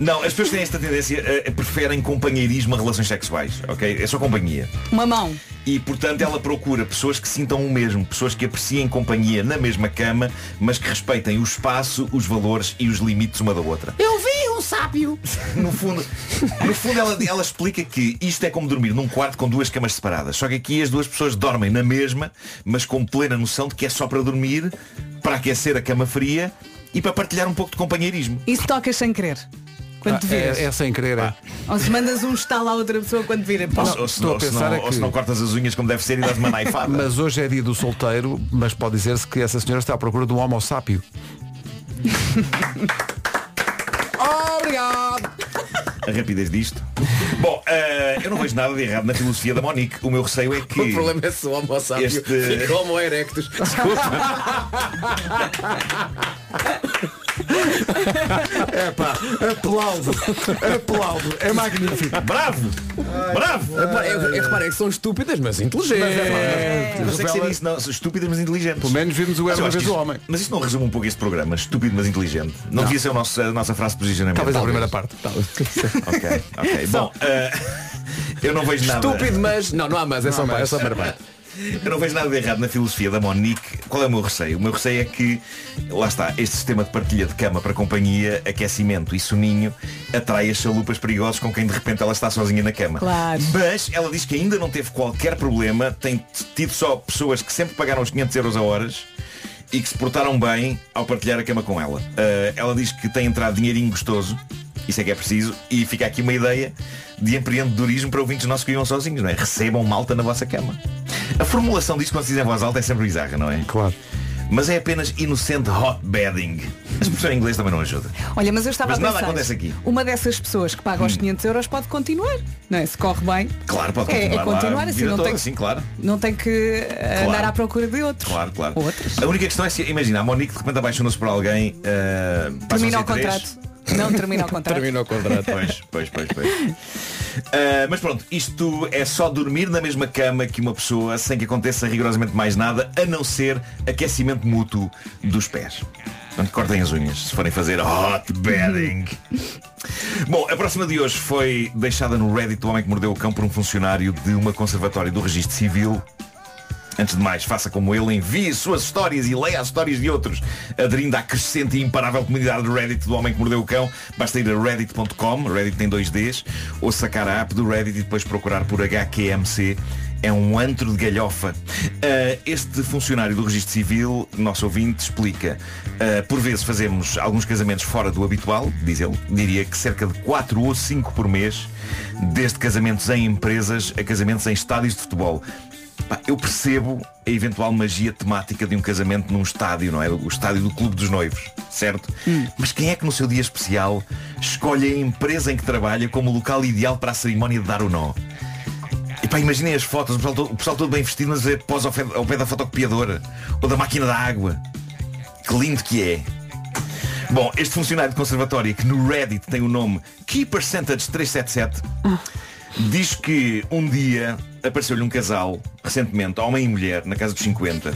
Não, as pessoas têm esta tendência eh, preferem companheirismo a relações sexuais, ok? É só companhia. Uma mão. E portanto ela procura pessoas que sintam o mesmo, pessoas que apreciem companhia na mesma cama, mas que respeitem o espaço, os valores e os limites uma da outra. Eu vi um sábio. No fundo, no fundo ela, ela explica que isto é como dormir num quarto com duas camas separadas. Só que aqui as duas pessoas dormem na mesma, mas com plena noção de que é só para dormir, para aquecer a cama fria e para partilhar um pouco de companheirismo. Isso tocas sem querer. Quando te Ah, viras. é, é sem querer. é. Ou se mandas um estalo à outra pessoa quando vira. Pá. Ou, se- ou se estou não, a ou se pensar não- é ou se não cortas as unhas como deve ser e dás uma naifada. [laughs] Mas hoje é dia do solteiro, mas pode dizer-se que essa senhora está à procura de um homo sápio. [laughs] Obrigado! A rapidez disto. [laughs] Bom, eh, eu não vejo nada de errado na filosofia da Monique. O meu receio é [laughs] que. O problema é se o homo sábio Este- fica homo erectus. Desculpa. [laughs] [laughs] É pá, aplaudo, aplaudo, é magnífico. Bravo! Bravo! Repara, é, é, é que são estúpidas, mas inteligentes. Não sei que ser isso, não. Estúpidas, mas inteligentes. Pelo menos vimos o Mas eu acho vez o homem. Mas isto não resume um pouco este programa, estúpido mas inteligente. Não, devia ser o nosso- a nossa frase de posicionamento. Talvez a primeira parte. [laughs] Ok, ok. Bom, eh, [laughs] eu não vejo nada. Estúpido, mas. Não, não há mas, é só, Não há é mas. só para parte. Eu não vejo nada de errado na filosofia da Monique. Qual é o meu receio? O meu receio é que, lá está, este sistema de partilha de cama para companhia, aquecimento e soninho atrai as chalupas perigosas com quem de repente ela está sozinha na cama. Claro. Mas ela diz que ainda não teve qualquer problema, tem tido só pessoas que sempre pagaram os 500 euros a horas e que se portaram bem ao partilhar a cama com ela. Uh, ela diz que tem entrado dinheirinho gostoso, isso é que é preciso, e fica aqui uma ideia de empreendedorismo para ouvintes nossos que vivam sozinhos, não é? Recebam malta na vossa cama. A formulação disto quando se diz em voz alta é sempre bizarra, não é? Claro. Mas é apenas inocente hot bedding. A expressão em inglês também não ajuda. Olha, mas eu estava Mas a nada pensar, acontece aqui. Hum. Uma dessas pessoas que paga os 500 euros pode continuar, não é? Se corre bem. Claro, pode É- continuar, é continuar lá a assim, não toda, tem que- sim, claro. Não tem que eh, Claro. andar à procura de outros. Claro, claro. Outras. A única questão é se, imagina, a Monique de repente apaixonou-se por alguém. Uh, Termina o contrato. Não termina o contrato. Termina o contrato. Pois, pois, pois, pois. Uh, mas pronto, isto é só dormir na mesma cama que uma pessoa sem que aconteça rigorosamente mais nada, a não ser aquecimento mútuo dos pés. Portanto, cortem as unhas se forem fazer hot bedding. [laughs] Bom, a próxima de hoje foi deixada no Reddit do Homem que Mordeu o Cão por um funcionário de uma conservatória do Registro Civil Antes de mais, faça como ele, envie suas histórias e leia as histórias de outros, aderindo à crescente e imparável comunidade do Reddit do Homem que Mordeu o Cão. Basta ir a reddit.com, Reddit tem dois Ds, ou sacar a app do Reddit e depois procurar por HQMC. É um antro de galhofa. Ah, este funcionário do Registro Civil, nosso ouvinte, explica. ah, por vezes fazemos alguns casamentos fora do habitual, diz ele. Diria que cerca de 4 ou 5 por mês, desde casamentos em empresas a casamentos em estádios de futebol. Pá, eu percebo a eventual magia temática de um casamento num estádio, não é? O estádio do Clube dos Noivos, certo? Mas quem é que no seu dia especial escolhe a empresa em que trabalha como local ideal para a cerimónia de dar o nó? E pá, imaginem as fotos, o pessoal, todo, o pessoal todo bem vestido, mas é pós ao pé, ao pé da fotocopiadora ou da máquina da água. Que lindo que é. Bom, este funcionário de conservatório que no Reddit tem o nome Key Percentage 377 diz que um dia apareceu-lhe um casal, recentemente, homem e mulher, na casa dos 50.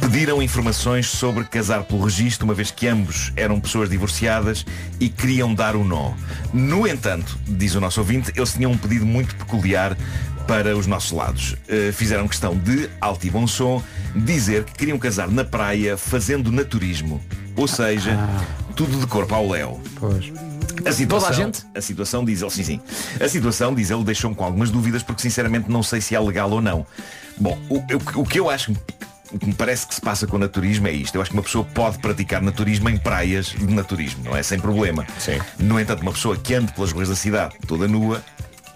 Pediram informações sobre casar pelo registro, uma vez que ambos eram pessoas divorciadas e queriam dar o nó. No entanto, diz o nosso ouvinte, eles tinham um pedido muito peculiar para os nossos lados. Eh, fizeram questão de, alto e bom som, dizer que queriam casar na praia fazendo naturismo. Ou seja, tudo de corpo ao léu. A situação, Toda a gente? a situação diz ele, sim, sim. A situação, diz ele, deixou-me com algumas dúvidas porque sinceramente não sei se é legal ou não. Bom, o, o- o que eu acho, o que me parece que se passa com o naturismo é isto. Eu acho que uma pessoa pode praticar naturismo em praias de naturismo, não é? Sem problema. Sim. No entanto, uma pessoa que ande pelas ruas da cidade toda nua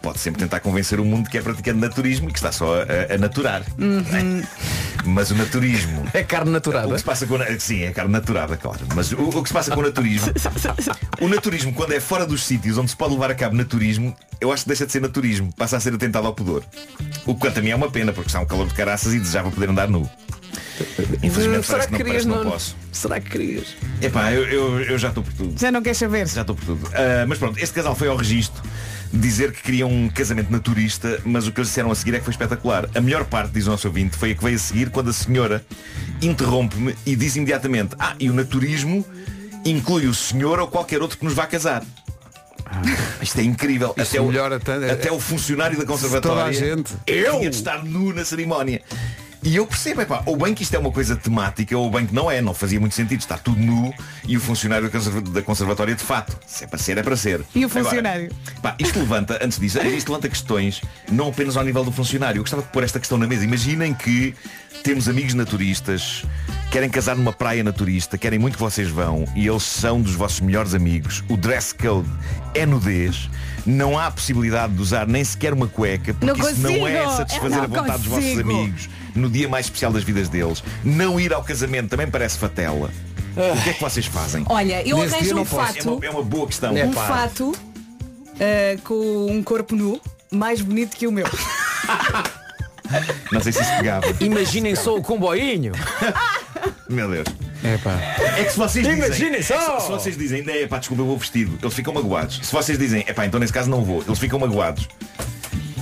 pode sempre tentar convencer o mundo que é praticante de naturismo e que está só a, a naturar. não é? Mas o naturismo. É carne naturada. O que se passa com a- Sim, é carne naturada, claro. Mas o, o que se passa com o naturismo. [laughs] O naturismo, quando é fora dos sítios onde se pode levar a cabo naturismo, eu acho que deixa de ser naturismo, passa a ser atentado ao pudor. O que quanto a mim é uma pena, porque está um calor de caraças e desejava poder andar nu. Infelizmente Será que que não, querias, não Nuno? posso. Será que querias? Epá, eu, eu, eu já estou por tudo. Já não queres saber? Já estou por tudo. Ah, mas pronto, este casal foi ao registro dizer que queriam um casamento naturista, mas o que eles disseram a seguir é que foi espetacular. A melhor parte, diz o nosso ouvinte, foi a que veio a seguir quando a senhora interrompe-me e diz imediatamente, ah, e o naturismo inclui o senhor ou qualquer outro que nos vá casar. Isto é incrível. Isso até, o, até o funcionário da conservatória Toda a gente. eu tinha de estar nu na cerimónia. E eu percebo, epá, ou bem que isto é uma coisa temática, ou bem que não é, não fazia muito sentido estar tudo nu e o funcionário da conserva- da conservatória de fato. Se é para ser, é para ser. E o Agora, funcionário? pá, isto levanta, antes disso, isto levanta questões, não apenas ao nível do funcionário. Eu gostava de pôr esta questão na mesa. Imaginem que temos amigos naturistas, querem casar numa praia naturista, querem muito que vocês vão e eles são dos vossos melhores amigos. O dress code é nudez. Não há possibilidade de usar nem sequer uma cueca, porque Não isso não é consigo. satisfazer Eu a não vontade dos vossos consigo. amigos no dia mais especial das vidas deles. Não ir ao casamento também parece fatela. O que é que vocês fazem? Olha, eu Nesse arranjo não um fato. É uma, é uma boa questão. um fato ah, com um corpo nu mais bonito que o meu. Não sei se isso pegava. Imaginem só o comboinho. Meu Deus. É É que se vocês dizem. Imaginem é que só! se, se vocês dizem, é pá, desculpa, eu vou vestido, eles ficam magoados. Se vocês dizem, é pá, então nesse caso não vou, eles ficam magoados.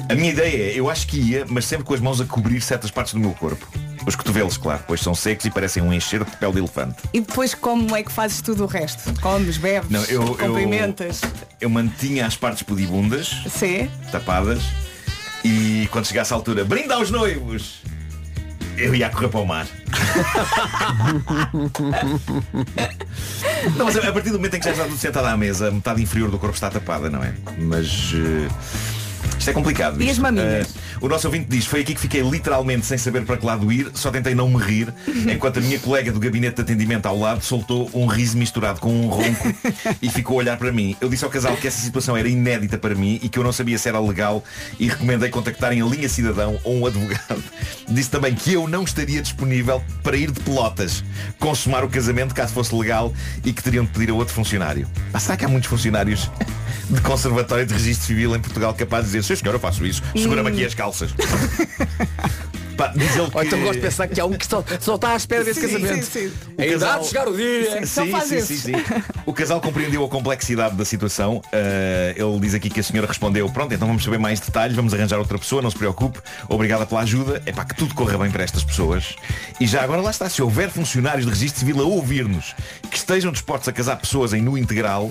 A minha ideia é, eu acho que ia, mas sempre com as mãos a cobrir certas partes do meu corpo. Os cotovelos, claro, pois são secos e parecem um enxerto de pele de elefante. E depois como é que fazes tudo o resto? Comes, bebes, Não, eu- eu- cumprimentas. Eu mantinha as partes pudibundas, Sim. tapadas, e quando chegasse a altura, brinda aos noivos! Eu ia correr para o mar. Não, mas a partir do momento em que já está tudo sentado à mesa, a metade inferior do corpo está tapada, não é? Mas eh, isto é complicado. E isto. as maminhas? Eh, O nosso ouvinte diz, foi aqui que fiquei literalmente sem saber para que lado ir, só tentei não me rir, [laughs] enquanto a minha colega do gabinete de atendimento ao lado soltou um riso misturado com um ronco [laughs] e ficou a olhar para mim. Eu disse ao casal que essa situação era inédita para mim e que eu não sabia se era legal e recomendei contactarem a linha cidadão ou um advogado. [laughs] Disse também que eu não estaria disponível para ir de pelotas, consumar o casamento caso fosse legal e que teriam de pedir a outro funcionário. Ah, será que há muitos funcionários de conservatório de registro civil em Portugal capazes de dizer, senhor, eu faço isso, segura-me aqui as calças. [laughs] Pá, diz ele Ou então que- gosto de pensar que há um que só, só está à espera desse Sim, casamento. sim, sim. O casal- há de chegar o dia. Sim, sim, sim, sim. O casal compreendeu a complexidade da situação. Uh, ele diz aqui que a senhora respondeu, pronto, então vamos saber mais detalhes, vamos arranjar outra pessoa, não se preocupe, obrigada pela ajuda. É para que tudo corra bem para estas pessoas. E já agora lá está, se houver funcionários de registro civil a ouvir-nos que estejam dispostos a casar pessoas em nu integral,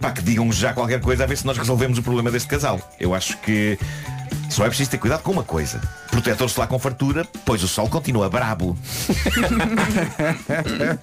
pá, que digam já qualquer coisa a ver se nós resolvemos o problema deste casal. Eu acho que só é preciso ter cuidado com uma coisa. Protetor solar com fartura, pois o sol continua brabo. [laughs]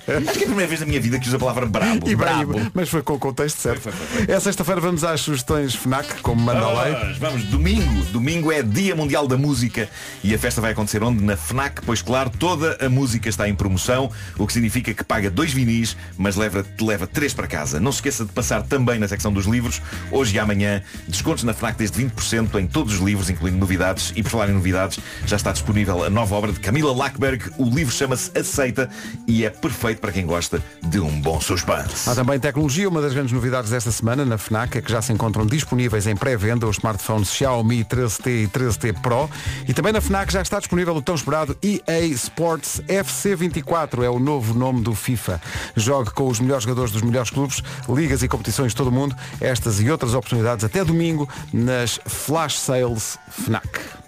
Acho que é a primeira vez na minha vida que uso a palavra brabo. E brabo. mas foi com o contexto certo. É sexta-feira, vamos às sugestões FNAC, como manda a lei. Vamos, vamos, domingo. Domingo é Dia Mundial da Música e a festa vai acontecer onde? Na FNAC, pois claro, toda a música está em promoção, o que significa que paga dois vinis, mas leva, leva três para casa. Não se esqueça de passar também na secção dos livros, hoje e amanhã, descontos na FNAC desde 20% em todos os livros, incluindo novidades. E por falar em novidades, já está disponível a nova obra de Camila Lackberg. O livro chama-se Aceita e é perfeito para quem gosta de um bom suspense. Há também tecnologia, uma das grandes novidades desta semana na FNAC é que já se encontram disponíveis em pré-venda os smartphones Xiaomi 13T e 13T Pro e também na FNAC já está disponível o tão esperado EA Sports FC24, é o novo nome do FIFA. Jogue com os melhores jogadores dos melhores clubes, ligas e competições de todo o mundo, estas e outras oportunidades até domingo nas Flash Sales FNAC.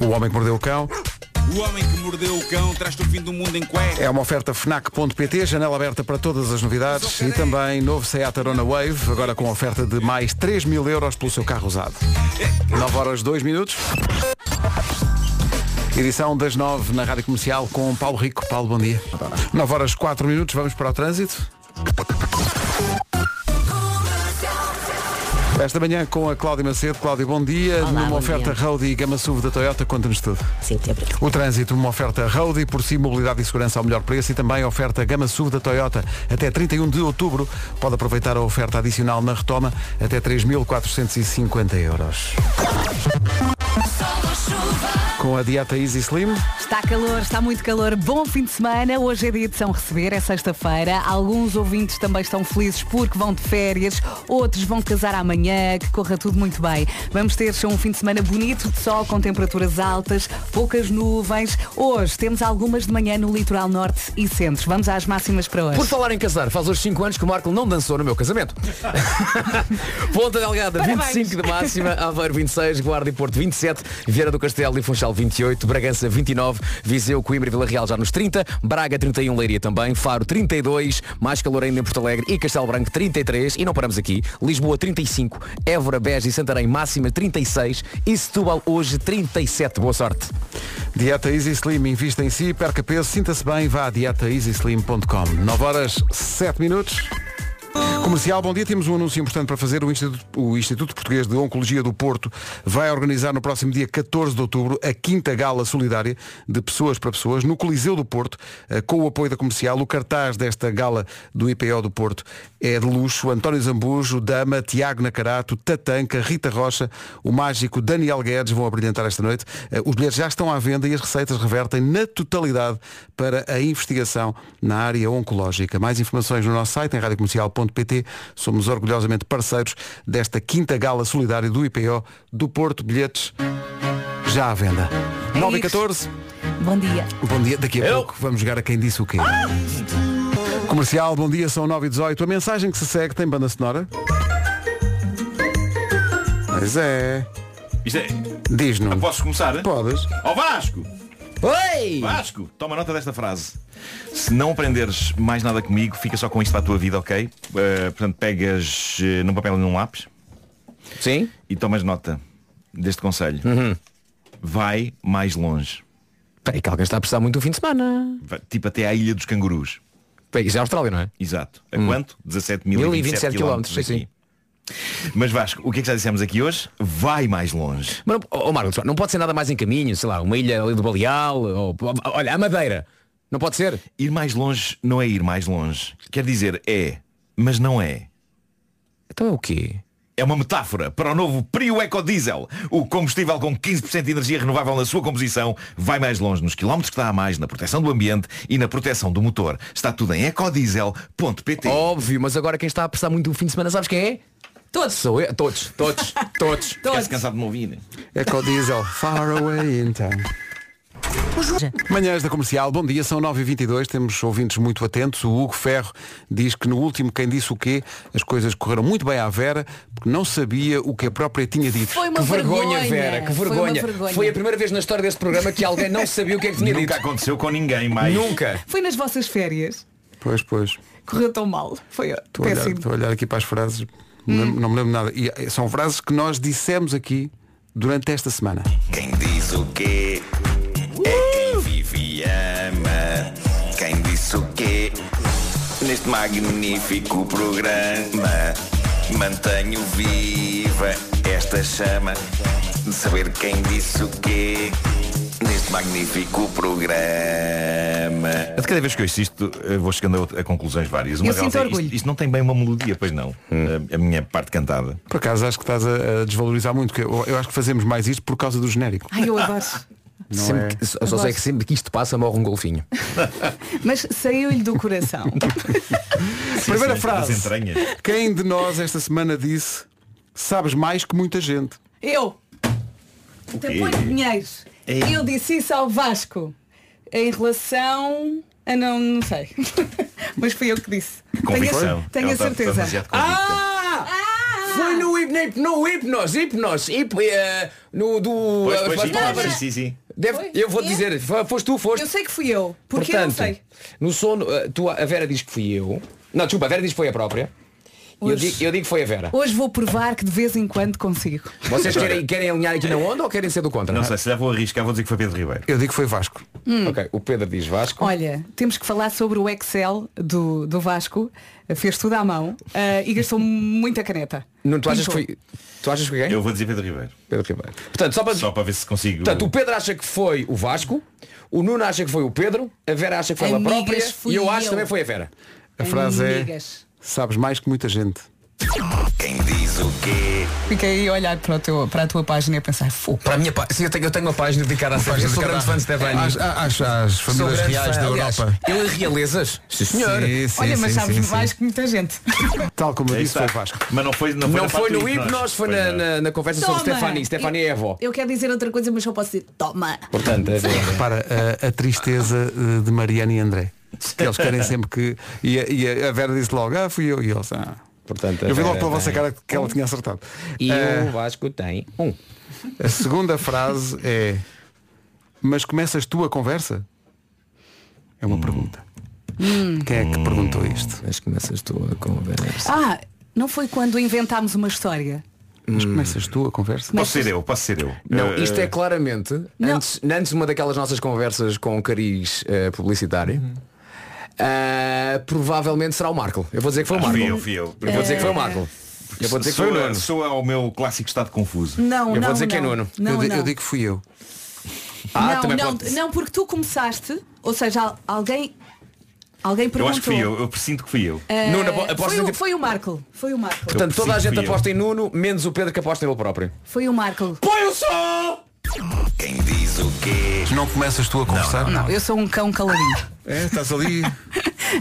O Homem que Mordeu o Cão O homem que mordeu o cão traz-te o fim do mundo em cueca. É uma oferta FNAC.pt, janela aberta para todas as novidades e também novo Seat Arona Wave, agora com oferta de mais 3 mil euros pelo seu carro usado. 9 horas 2 minutos. Edição das 9 na Rádio Comercial com Paulo Rico. Paulo, bom dia. 9 horas 4 minutos, vamos para o trânsito. Esta manhã com a Cláudia Macedo. Cláudia, bom dia. Olá, Numa bom oferta dia. Road e Gama SUV da Toyota, conta-nos tudo. Sim, abriu. O trânsito, uma oferta Road e por si mobilidade e segurança ao melhor preço e também a oferta Gama SUV da Toyota. Até 31 de outubro pode aproveitar a oferta adicional na retoma até 3.450 euros. Com a dieta Easy Slim. Está calor, está muito calor. Bom fim de semana. Hoje é dia de São Receber, é sexta-feira. Alguns ouvintes também estão felizes porque vão de férias, outros vão casar amanhã, que corra tudo muito bem. Vamos ter um fim de semana bonito de sol, com temperaturas altas, poucas nuvens. Hoje temos algumas de manhã no litoral norte e centro. Vamos às máximas para hoje. Por falar em casar, faz hoje 5 anos que o Marco não dançou no meu casamento. [laughs] Ponta Delgada, Parabéns. 25 de máxima, Aveiro 26, Guarda e Porto 27, Vieira do Castelo e Funchal 28, Bragança 29, Viseu, Coimbra e Vila Real já nos 30, Braga 31, Leiria também, Faro 32, mais calor ainda em Porto Alegre e Castelo Branco 33 e não paramos aqui, Lisboa 35, Évora, Beja e Santarém máxima 36 e Setúbal hoje 37. Boa sorte. Dieta Easy Slim, invista em si, perca peso, sinta-se bem, vá a dietaeasyslim.com. 9 horas 7 minutos. Comercial, bom dia. Temos um anúncio importante para fazer. O Instituto, o Instituto Português de Oncologia do Porto vai organizar no próximo dia 14 de outubro a quinta gala solidária de pessoas para pessoas no Coliseu do Porto, eh, com o apoio da comercial. O cartaz desta gala do IPO do Porto é de luxo. António Zambujo, Dama, Tiago Nacarato, Tatanca, Rita Rocha, o mágico Daniel Guedes vão abrilhantar esta noite. Eh, Os bilhetes já estão à venda e as receitas revertem na totalidade para a investigação na área oncológica. Mais informações no nosso site em radiocomercial.pt. Somos orgulhosamente parceiros desta quinta gala solidária do IPO do Porto. Bilhetes já à venda. 9 e 14. Bom dia. Bom dia. Daqui a pouco vamos jogar a quem disse o quê. Comercial, bom dia, são 9 e 18. A mensagem que se segue tem banda sonora? Pois é. Isto é... Diz-nos. Posso começar? Podes. Ó Vasco! Oi! Vasco, toma nota desta frase. Se não aprenderes mais nada comigo, fica só com isto para a tua vida, ok? Eh, portanto, pegas eh, num papel e num lápis. Sim. E tomas nota deste conselho. Uhum. Vai mais longe. Peraí, que alguém está a precisar muito do fim de semana. Vai, tipo até à Ilha dos Cangurus. Peraí, isso é a Austrália, não é? Exato. A Hum. quanto? 17 mil 1027 quilómetros, sim, sim. Mas Vasco, o que é que já dissemos aqui hoje? Vai mais longe. Mas, não- oh, Marcos, não pode ser nada mais em caminho, sei lá, uma ilha ali do Baleal, ou, olha, a Madeira. Não pode ser? Ir mais longe não é ir mais longe. Quer dizer, é, mas não é. Então é o quê? É uma metáfora para o novo Prio Ecodiesel. O combustível com 15% de energia renovável na sua composição vai mais longe nos quilómetros que dá a mais, na proteção do ambiente e na proteção do motor. Está tudo em ecodiesel.pt. Óbvio, mas agora quem está a apressar muito o fim de semana, sabes quem é? Todos. Sou eu. Todos, [laughs] todos, todos. Ficaste cansado de me ouvir. Ecodiesel, far away in time. Manhãs da Comercial, bom dia, são 9h22, temos ouvintes muito atentos. O Hugo Ferro diz que no último Quem Disse O Quê, as coisas correram muito bem à Vera, porque não sabia o que a própria tinha dito. Foi uma Que vergonha, vergonha. Vera, que Foi uma vergonha. vergonha. Foi a primeira vez na história deste programa que alguém não sabia o que é que tinha Nunca dito. aconteceu com ninguém mais. Nunca. Foi nas vossas férias. Pois, pois. Correu tão mal. Foi Estou a, olhar, péssimo. estou a olhar aqui para as frases, não, Hum. lembro- não me lembro nada. E eh, são frases que nós dissemos aqui durante esta semana. Quem diz o quê neste magnífico programa. Mantenho viva esta chama de saber quem disse o quê neste magnífico programa. De cada vez que eu assisto, vou chegando a, a conclusões várias. Uma Eu sinto é, isto, orgulho. isto não tem bem uma melodia, pois não. A, a minha parte cantada. Por acaso acho que estás a, a desvalorizar muito, eu, eu acho que fazemos mais isto por causa do genérico. Ai, eu adoro. [laughs] Não Sempre é? só sei que sempre que isto passa morre um golfinho. [laughs] Mas saiu-lhe do coração. [laughs] Primeira sim, frase. Quem de nós esta semana disse sabes mais que muita gente? Eu. Depois de Pinheiros. Ei. Eu disse isso ao Vasco. Em relação. A não, não sei. [laughs] Mas fui eu que disse. Convicção. Tenho, a- tenho a está- está certeza. Ah! Foi no, hip, no hipnos, hipnos, hip, eh, no do. Pois, pois, as sim, palavras. sim, sim. Deve- eu vou dizer, fo- foste tu, foste. Eu sei que fui eu. Porque Portanto, eu não sei. no sono, eh, tu, a Vera diz que fui eu. Não, desculpa, a Vera diz que foi a própria. E eu Hoje- digo, eu digo que foi a Vera. Hoje vou provar que de vez em quando consigo. Vocês querem, querem alinhar aqui na onda ou querem ser do contra? Não sei, se já vou arriscar, vou dizer que foi Pedro Ribeiro. Eu digo que foi Vasco. Hum. Ok, o Pedro diz Vasco. Olha, temos que falar sobre o Excel do, do Vasco. Fez tudo à mão ah, e gastou muita caneta. Não, tu achas que foi. Tu achas que foi quem? Eu vou dizer Pedro Ribeiro. Pedro Ribeiro. Portanto, só para, Só para ver se consigo. Portanto, o Pedro acha que foi o Vasco, o Nuno acha que foi o Pedro, a Vera acha que foi ela Amigas, própria fui e eu acho que eu. também foi a Vera. A frase é Amigas. sabes mais que muita gente. Quem diz o quê? Fiquei aí a olhar para, o teu, para a tua página e a pensar, "Fogo." Para a minha página, eu tenho, eu tenho uma página dedicada a Stefani. Eu sou grande fã de Stefani. Às, às, às Sou famílias reais da Aliás, Europa. Eu em realezas. Sim, senhor. Sim, sim, Olha, mas sim, sabes sim, sim. mais que muita gente. [laughs] Tal como eu Aí disse, foi Vasco. Mas não foi, não foi, Não foi no do hipnos, foi na, na, na conversa Toma! sobre Stefani. Stefani é avó. Eu quero dizer outra coisa, mas só posso dizer, toma. Portanto, Vera. Repara, a, a tristeza eh, de Mariana e André. Que eles querem sempre que. E a, e a Vera disse logo, ah, fui eu. E eles, ah. Portanto, a Eu vi logo Vera pela vossa tem cara que ela tinha acertado. E Eh, o Vasco tem um. a segunda frase é Mas começas tu a conversa? É uma pergunta. Quem é que perguntou isto? Mas começas tu a conversa. Ah, não foi quando inventámos uma história. Mas começas tu a conversa? Posso ser eu, posso ser eu. Não, Eh, isto é claramente, antes, antes de uma daquelas nossas conversas com cariz eh, publicitário, ah, provavelmente será o Marco. Eu vou dizer que foi o Ah, Marco. fui eu, fui eu. Eu vou dizer que foi o Marco. Eu vou dizer que foi o Nuno. Sou ao meu clássico estado confuso. Não, Eu não, vou dizer que é não. Nuno. Não, eu, não. eu digo que fui eu. [laughs] Ah, não, também não, pode- não, porque tu começaste, ou seja, al- alguém, alguém Eu perguntou. acho que fui eu, eu presinto que fui eu. Eh, Nuno, foi, o, que- foi o Marco. Foi o Marco. Portanto, toda a gente eu. aposta em Nuno, menos o Pedro que aposta nele próprio. Foi o Marco. Põe o som! Quem diz o quê? Não começas tu a conversar? Não, eu sou um cão caladinho. É, estás ali.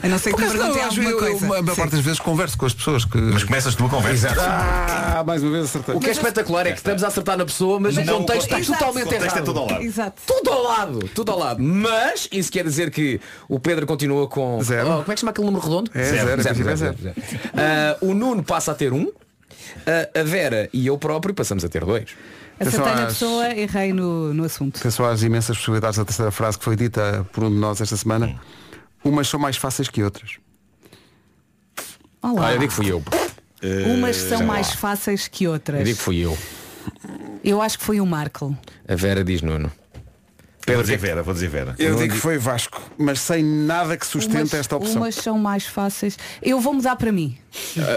A não ser que me perguntem alguma eu, coisa. a maior parte das vezes converso com as pessoas que. Mas começas tu a conversa. Ah, mais uma vez acertei. O que é espetacular é que estamos a acertar na pessoa, mas, Mas o não, contexto o contexto- está totalmente o contexto é errado. tudo ao lado. Exato. Tudo ao lado, tudo ao lado. Mas isso quer dizer que o Pedro continua com. Zero. Oh, como é que se chama aquele número redondo? É, zero, princípio é zero. Ah, o Nuno passa a ter um. Ah, a Vera e eu próprio passamos a ter dois. Acertei na pessoa, errei no, no assunto. Atenção às imensas possibilidades da terceira frase que foi dita por um de nós esta semana. Umas são mais fáceis que outras. Olá. Ah, eu digo que fui eu. Umas são mais fáceis que outras. Eu digo que fui eu. Eu acho que foi o Marco. A Vera diz Nuno. Vou dizer Vera, vou dizer Vera. Eu digo que foi Vasco, mas sem nada que sustente Umas- esta opção. Umas são mais fáceis. Eu vou mudar para mim.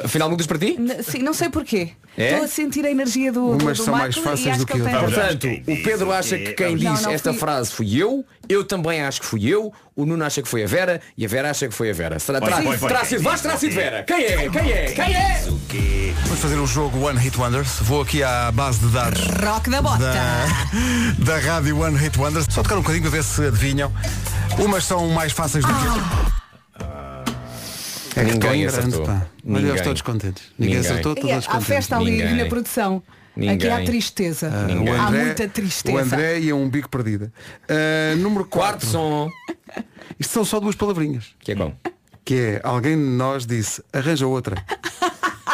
Afinal, mudas para ti? N- Sim, não sei porquê. É? Estou a sentir a energia do, do, Umas do são mais Marco e fáceis do que que outras. Portanto, o Pedro acha que quem Não, disse não, esta fui- frase fui eu, eu também acho que fui eu, o Nuno acha que foi a Vera e a Vera acha que foi a Vera. Será, terá, terá sido Vasco, terá sido Vera. Quem é? Quem é? Quem é? Vamos fazer um jogo One Hit Wonders. Vou aqui à base de dados Rock da bota. da, da rádio One Hit Wonders. Só tocar um bocadinho para ver se adivinham. Umas são mais fáceis do que É Ninguém grande, acertou. pá. Mas eles todos contentes. Ninguém, Ninguém. acertou, todos há contentes. festa ali Ninguém. na produção. Aqui Ninguém. há tristeza. Ninguém. o Há André, muita tristeza. O André e é um bico perdido. Ah, número 4. Quarto som. [laughs] Isto são só duas palavrinhas. Que é bom. Que é, alguém de nós disse, arranja outra. [laughs]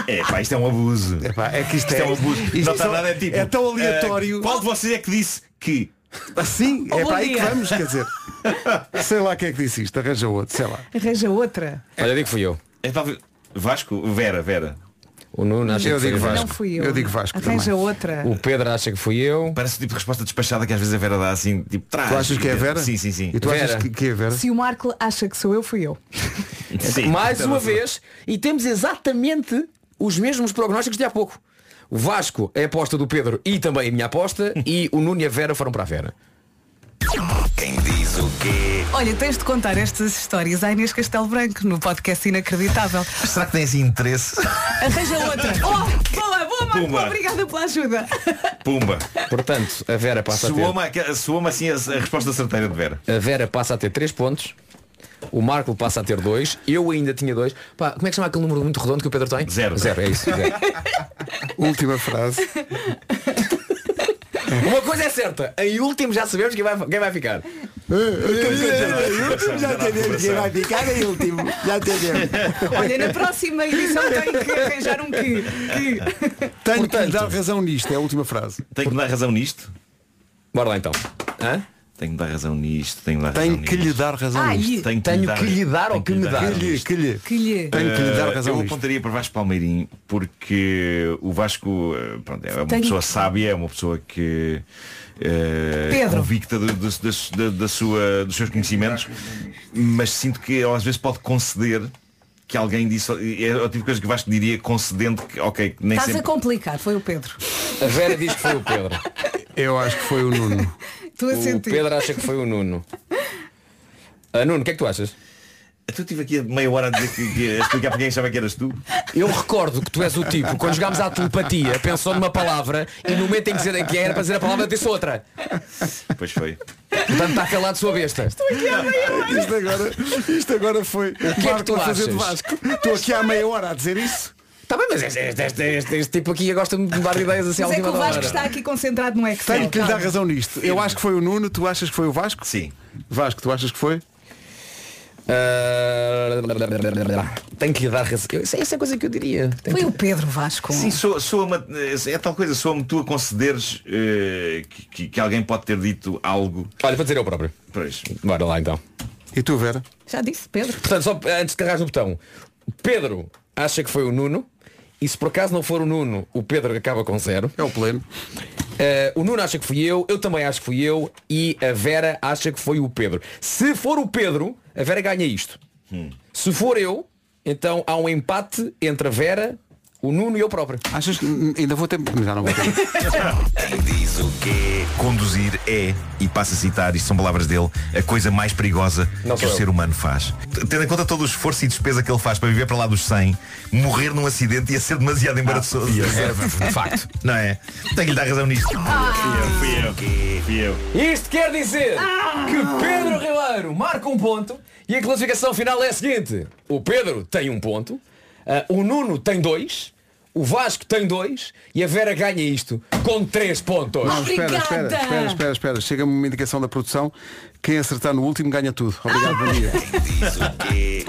É pá, isto é um abuso. Epá, é que isto, Isto é um abuso. isto não está só- nada, é tipo. é tão aleatório. eh, qual de vocês é que disse que? Assim, Oh, é para aí que vamos, quer dizer. [laughs] Sei lá quem é que disse isto, arranja outro, sei lá. Arranja outra. Olha, digo que fui eu. É talvez. Vasco, Vera, Vera. O Nuno acha Eu que digo a Vera. Não fui eu. Eu digo Vasco Arranja também. outra. O Pedro acha que fui eu. Parece o tipo de resposta despachada que às vezes a Vera dá assim, tipo, traz. Tu achas que é a Vera? Sim, sim, sim. E tu achas Vera. que, que é a Vera? Se o Marco acha que sou eu, fui eu. Sim, [laughs] Mais uma vez, e temos exatamente os mesmos prognósticos de há pouco. O Vasco é a aposta do Pedro e também a minha aposta, [laughs] e o Nuno e a Vera foram para a Vera. Quem diz o quê? Olha, tens de contar estas histórias à Inês Castelo Branco no podcast Inacreditável. Será que esse interesse? Arranja outra. [laughs] Oh, boa, boa, Marco. Pumba. Obrigada pela ajuda. Pumba. Portanto, a Vera passa a ter. Soou-me assim a, a resposta certeira de Vera. A Vera passa a ter 3 pontos. O Marco passa a ter 2. Eu ainda tinha 2. Pá, como é que chama aquele número muito redondo que o Pedro tem? Zero. Zero, é isso. zero. [laughs] Última frase. Uma coisa é certa, em último já sabemos quem vai, quem vai ficar. Já entendemos quem vai ficar em último. Já entendemos. Olha, na próxima edição tenho que arranjar um que. que... Tenho que lhe dar razão nisto, é a última frase. Tenho que me dar razão nisto? Bora lá então. Hã? Tenho que dar razão nisto, tenho que dar razão Tenho que lhe nisto. dar razão Ai, nisto. Tenho Tenho que lhe dar tenho ou que me lhe dar? Que lhe, nisto. que lhe. que lhe... Tenho que lhe dar Eh, razão Eu nisto. apontaria para Vasco Palmeirim porque o Vasco eh, pronto, é uma Tenho- pessoa sábia, é uma pessoa que eh, Pedro. convicta do- do- das- da, da sua, dos seus conhecimentos, mas sinto que ele às vezes pode conceder que alguém disse, é o tipo de coisa que o Vasco diria concedendo que, ok, que nem Estás a sempre. complicar, foi o Pedro. A Vera diz que foi o Pedro. Eu acho que foi o Nuno. [laughs] Estou a O sentir. Pedro acha que foi o Nuno. [laughs] Ah, Nuno, o que é que tu achas? Tu estive aqui a meia hora a dizer que, que a explicar para quem achava que eras tu. Eu recordo que tu és o tipo, quando jogámos à telepatia, pensou numa palavra e no momento em que, dizer, que era para dizer a palavra disse outra. Pois foi. Portanto está calado sua besta. Isto agora, isto agora foi o que é que tu a fazer de achas? Vasco. Estou aqui há meia hora a dizer isso. Está bem, mas este, este, este, este- este tipo aqui gosta de me dar ideias assim à Mas é que última o Vasco hora. está aqui concentrado no Excel. Tenho que lhe dar calma. razão nisto. Eu acho que foi o Nuno, tu achas que foi o Vasco? Sim. Vasco, tu achas que foi? Ah, Tenho que lhe dar razão. Eu- Essa é a coisa que eu diria. Tenho Foi que- o Pedro Vasco. Sim, soa, soa é tal coisa, soa-me tu a concederes eh, que, que- que alguém pode ter dito algo. Olha, para dizer eu próprio. Pois. Bora lá então. E tu, Vera? Já disse, Pedro. Portanto, só antes de carregar no botão, Pedro acha que foi o Nuno. E se por acaso não for o Nuno, o Pedro acaba com zero. É o pleno. Eh, o Nuno acha que fui eu, eu também acho que fui eu e a Vera acha que foi o Pedro. Se for o Pedro, a Vera ganha isto. Se for eu, então há um empate entre a Vera, o Nuno e eu próprio. Achas que hum, ainda vou ter. Já não vou ter. [laughs] Quem diz o quê? Conduzir é, e passo a citar, isto são palavras dele, a coisa mais perigosa Não que o eu. ser humano faz. Tendo em conta todo o esforço e despesa que ele faz para viver para lá dos 100, morrer num acidente ia ser demasiado embaraçoso. [laughs] é, de facto. Não é? Tenho que lhe dar razão nisto. Fui eu, fui eu. Fui eu. Isto quer dizer que Pedro Ribeiro marca um ponto e a classificação final é a seguinte. O Pedro tem um ponto, ah, o Nuno tem dois, o Vasco tem dois e a Vera ganha isto com três pontos. Não, espera, espera, espera, espera, espera. Chega-me uma indicação da produção. Quem acertar no último ganha tudo. Obrigado, bom dia. [laughs] Diz o quê?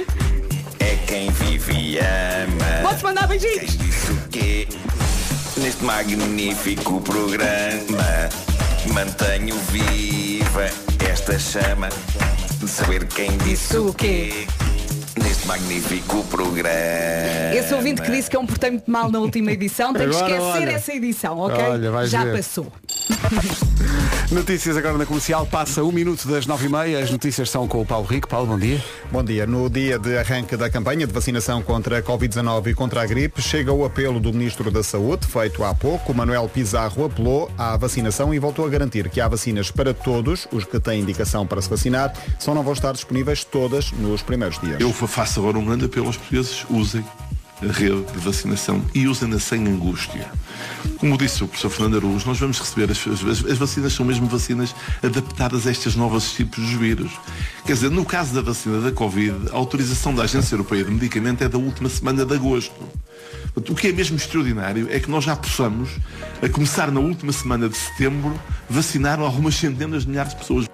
É quem vive e ama. Podes mandar beijinhos. Diz o quê? Neste magnífico programa Mantenho viva esta chama De saber quem disse o quê Neste magnífico programa Esse ouvinte que disse que eu me portei muito mal na última edição tem que Agora, esquecer olha. essa edição, ok? Olha, vais Já ver. passou. [laughs] Notícias agora na comercial. Passa um minuto das nove e meia. As notícias são com o Paulo Rico. Paulo, bom dia. Bom dia. No dia de arranque da campanha de vacinação contra a Covid-19 e contra a gripe, chega o apelo do Ministro da Saúde, feito há pouco. Manuel Pizarro apelou à vacinação e voltou a garantir que há vacinas para todos, os que têm indicação para se vacinar, só não vão estar disponíveis todas nos primeiros dias. Eu faço agora um grande apelo aos portugueses, usem a rede de vacinação e usem-na sem angústia. Como disse o professor Fernando Araújo, nós vamos receber as, as, as vacinas são mesmo vacinas adaptadas a estes novos tipos de vírus. Quer dizer, no caso da vacina da Covid, a autorização da Agência Europeia de Medicamento é da última semana de agosto. O que é mesmo extraordinário é que nós já possamos, a começar na última semana de setembro, vacinar algumas centenas de milhares de pessoas.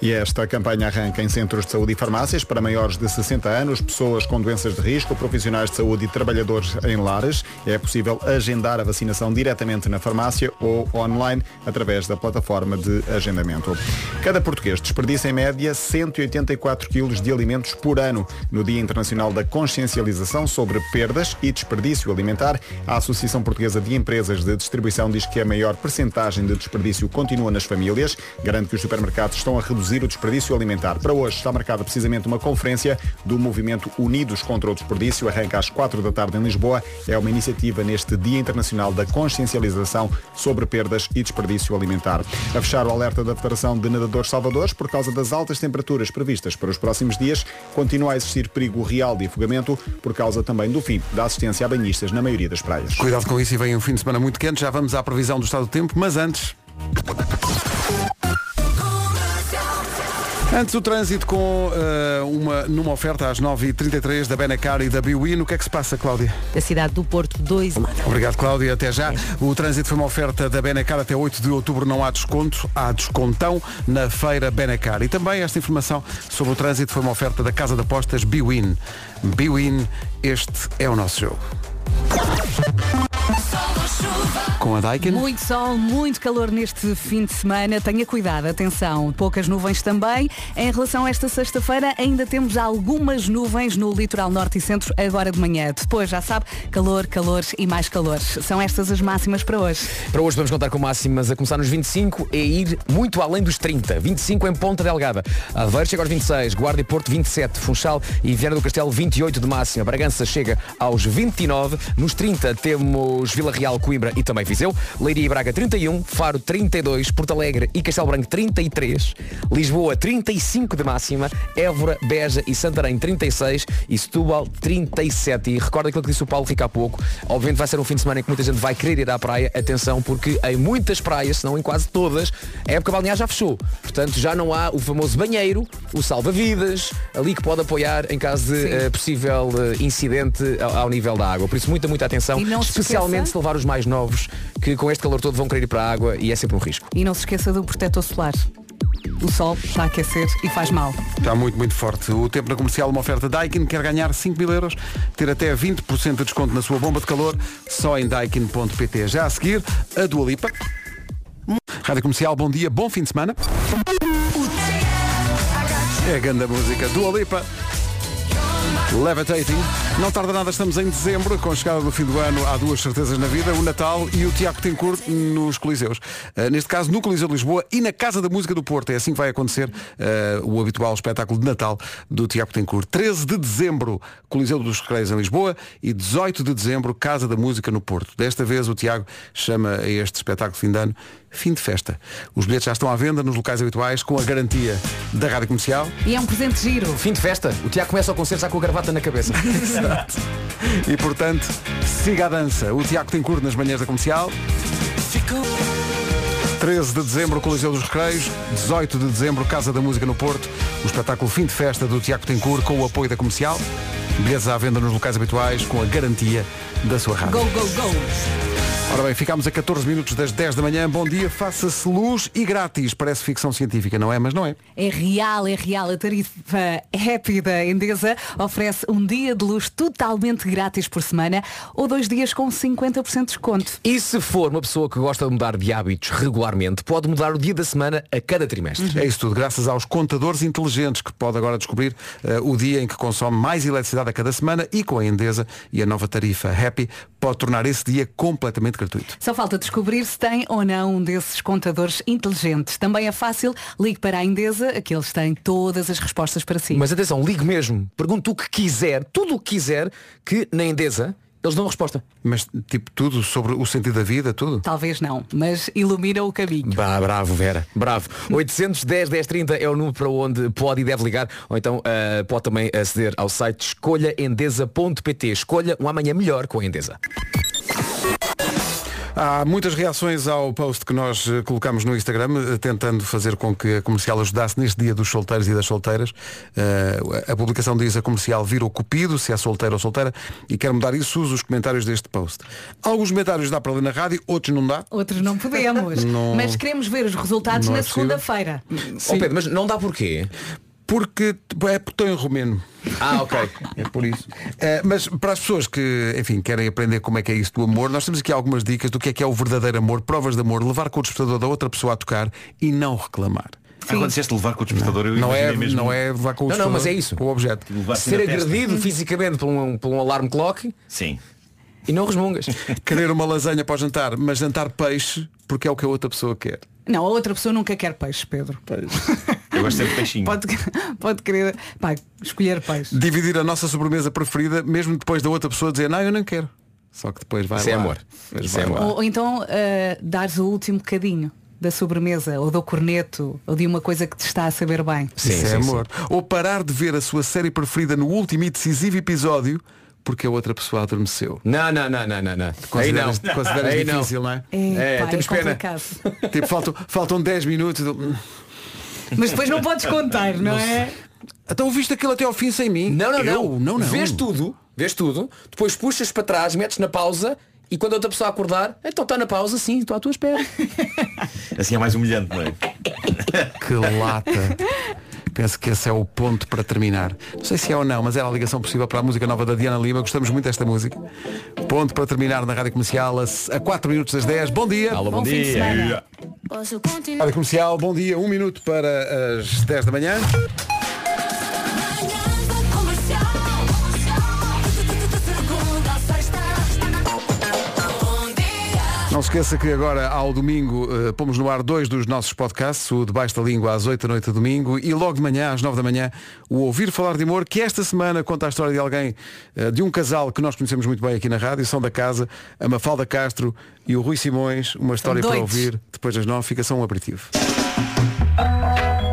E esta campanha arranca em centros de saúde e farmácias para maiores de 60 anos, pessoas com doenças de risco, profissionais de saúde e trabalhadores em lares. É possível agendar a vacinação diretamente na farmácia ou online através da plataforma de agendamento. Cada português desperdiça em média 184 quilos de alimentos por ano. No Dia Internacional da Consciencialização sobre Perdas e Desperdício Alimentar, a Associação Portuguesa de Empresas de Distribuição diz que a maior percentagem de desperdício continua nas famílias. Garante que os supermercados estão a reduzir o desperdício alimentar. Para hoje está marcada precisamente uma conferência do movimento Unidos contra o Desperdício. Arranca às 4 da tarde em Lisboa. É uma iniciativa neste Dia Internacional da Consciencialização sobre Perdas e Desperdício Alimentar. A fechar o alerta da Federação de Nadadores Salvadores, por causa das altas temperaturas previstas para os próximos dias, continua a existir perigo real de afogamento, por causa também do fim da assistência a banhistas na maioria das praias. Cuidado com isso e vem um fim de semana muito quente. Já vamos à previsão do estado do tempo, mas antes. Antes o trânsito com eh, uma, numa oferta às 9h33 da Benacar e da Biwin. O que é que se passa, Cláudia? Da cidade do Porto 2. Obrigado, Cláudia. Até já. O trânsito foi uma oferta da Benacar. Até 8 de outubro não há desconto. Há descontão na feira Benacar. E também esta informação sobre o trânsito foi uma oferta da Casa de Apostas Biwin. Biwin, este é o nosso jogo. Com a Daikin. Muito sol, muito calor neste fim de semana. Tenha cuidado, atenção. Poucas nuvens também. Em relação a esta sexta-feira, ainda temos algumas nuvens no litoral norte e centro agora de manhã. Depois, já sabe, calor, calor e mais calor. São estas as máximas para hoje. Para hoje vamos contar com máximas a começar nos 25 e ir muito além dos 30. 25 em Ponta Delgada. Aveiro chega aos 26, Guarda e Porto 27, Funchal e Viana do Castelo 28 de máxima. Bragança chega aos 29. Nos 30 temos Vila Real, Coimbra e também Viseu. Leiria e Braga 31, Faro 32, Porto Alegre e Castelo Branco 33, Lisboa 35 de máxima, Évora, Beja e Santarém 36 e Setúbal 37. E recorda aquilo que disse o Paulo Rico há pouco. Obviamente vai ser um fim de semana em que muita gente vai querer ir à praia. Atenção, porque em muitas praias, se não em quase todas, a época balnear já fechou. Portanto, já não há o famoso banheiro, o salva-vidas, ali que pode apoiar em caso de eh, possível eh, incidente ao, ao nível da água. Por isso, muita, muita atenção, se especialmente esqueça- se levar os mais novos, que com este calor todo vão querer ir para a água e é sempre um risco. E não se esqueça do protetor solar. O sol está a aquecer e faz mal. Está muito, muito forte. O tempo na comercial, uma oferta Daikin, quer ganhar 5 mil euros, ter até 20% de desconto na sua bomba de calor, só em daikin.pt. Já a seguir, a Dua Lipa. Rádio Comercial, bom dia, bom fim de semana. É a grande música. Dua Lipa. Levitating. Não tarda nada, estamos em dezembro, com a chegada do fim do ano há duas certezas na vida, o Natal e o Tiago Tencourt nos Coliseus. Uh, neste caso, no Coliseu de Lisboa e na Casa da Música do Porto. É assim que vai acontecer uh, o habitual espetáculo de Natal do Tiago Tencourt. 13 de dezembro, Coliseu dos Recreios em Lisboa e 18 de dezembro, Casa da Música no Porto. Desta vez o Tiago chama a este espetáculo de fim de ano Fim de Festa. Os bilhetes já estão à venda nos locais habituais com a garantia da Rádio Comercial. E é um presente giro. Fim de festa. O Tiago começa o concerto já com a gravata na cabeça. [laughs] Exato. E portanto, siga a dança. O Tiago tem curto nas manhãs da comercial. 13 de dezembro, Coliseu dos Recreios. 18 de dezembro, Casa da Música no Porto. O espetáculo Fim de Festa do Tiago Tencourt com o apoio da comercial. Bilhetes à venda nos locais habituais com a garantia da sua rádio. Go, go, go. Ora bem, ficámos a 14 minutos das 10 da manhã. Bom dia, faça-se luz e grátis. Parece ficção científica, não é? Mas não é. É real, é real. A tarifa Happy da Endesa oferece um dia de luz totalmente grátis por semana ou dois dias com 50% de desconto. E se for uma pessoa que gosta de mudar de hábitos regularmente, pode mudar o dia da semana a cada trimestre. É isso tudo, graças aos contadores inteligentes que pode agora descobrir eh, o dia em que consome mais eletricidade a cada semana e com a Endesa e a nova tarifa Happy pode tornar esse dia completamente gratuito. Só falta descobrir se tem ou não um desses contadores inteligentes. Também é fácil, ligue para a Endesa, que eles têm todas as respostas para si. Mas atenção, ligue mesmo. Pergunte o que quiser, tudo o que quiser, que na Endesa eles dão a resposta. Mas tipo tudo sobre o sentido da vida, tudo? Talvez não, mas ilumina o caminho. Bah, bravo, Vera. Bravo. [laughs] 810 1030 é o número para onde pode e deve ligar. Ou então ah, pode também aceder ao site escolhaendesa.pt. Escolha um amanhã melhor com a Endesa. Há muitas reações ao post que nós eh, colocamos no Instagram, eh, tentando fazer com que a comercial ajudasse neste dia dos solteiros e das solteiras. Eh, a publicação diz a comercial vira o cupido, se é solteiro ou solteira, e quer mudar isso, usa os comentários deste post. Alguns comentários dá para ler na rádio, outros não dá. Outros não podemos. [laughs] Não- Mas queremos ver os resultados Não é na possível. segunda-feira. Ó Pedro, mas não dá porquê? Porque é porque estou em romeno. Ah, ok. É por isso. Eh, mas para as pessoas que, enfim, querem aprender como é que é isso do amor, nós temos aqui algumas dicas do que é que é o verdadeiro amor, provas de amor, levar com o despertador da outra pessoa a tocar e não reclamar. Ah, quando disseste levar com o despertador, eu Não é, mesmo... não é levar com o Não, não, despertador, mas é isso. Com o objeto. Ser na testa. agredido fisicamente por um, por um alarme clock Sim. e não resmungas. [laughs] Querer uma lasanha para o jantar, mas jantar peixe porque é o que a outra pessoa quer. Não, a outra pessoa nunca quer peixe, Pedro. Eu gosto sempre de peixinho. Pode, [laughs] pode querer pá, escolher peixe. Dividir a nossa sobremesa preferida, mesmo depois da outra pessoa dizer, não, eu não quero. Só que depois vai Isso é lá. amor. Mas Isso vai é amor. Ou, ou então ah, dares o último bocadinho da sobremesa, ou do corneto, ou de uma coisa que te está a saber bem. Isso é amor. Ou parar de ver a sua série preferida no último e decisivo episódio porque a outra pessoa adormeceu. Não, não, não, não, não, não. Aí não. Consideras, Aí difícil, não, é? É, pá, temos é pena. Tipo, faltam, faltam 10 minutos. eu- Mas depois não podes contar, não é? Então viste aquilo até ao fim sem mim? Não, não, Eu? não. não, não. Vês tudo, vês tudo, depois puxas para trás, metes na pausa e quando a outra pessoa acordar, então está na pausa, sim, estou à tua espera. [laughs] Assim é mais humilhante, não é? Que lata. Penso que esse é o ponto para terminar. Não sei se é ou não, mas era a ligação possível para a música nova da Diana Lima. Gostamos muito desta música. Ponto para terminar na Rádio Comercial a, a 4 minutos das 10. Bom dia. Alô, bom, Bom fim de dia. Rádio Comercial, bom dia. Um minuto para as 10 da manhã. Não se esqueça que agora ao domingo eh, pomos no ar dois dos nossos podcasts, o Debaixo da Língua às 8 da noite de domingo e logo de manhã às 9 da manhã o Ouvir Falar de Amor, que esta semana conta a história de alguém, eh, de um casal que nós conhecemos muito bem aqui na rádio, são da casa, a Mafalda Castro e o Rui Simões, uma história para ouvir depois das 9, fica só um aperitivo.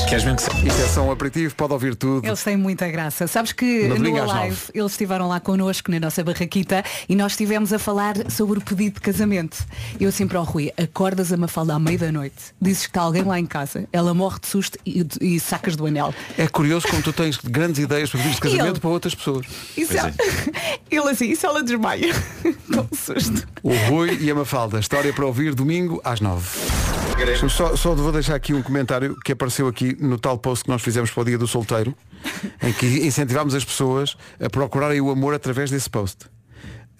Queres mesmo que seja? Isto é só um aperitivo, pode ouvir tudo. Eles têm muita graça. Sabes que No nove. eles estiveram lá connosco na nossa barraquita e nós estivemos a falar sobre o pedido de casamento. Eu sempre ao Rui, acordas a Mafalda à meia da noite, dizes que está alguém lá em casa, ela morre de susto e, e sacas do anel. É curioso como tu tens grandes ideias para pedidos de casamento ele? para outras pessoas. Isso Pois é... [laughs] Ele assim, isso ela desmaia. [laughs] Com susto. O Rui e a Mafalda, história para ouvir domingo às 9. Deixa-me Só, só vou deixar aqui um comentário que apareceu aqui no tal post que nós fizemos para o dia do solteiro, em que incentivámos as pessoas a procurarem o amor através desse post.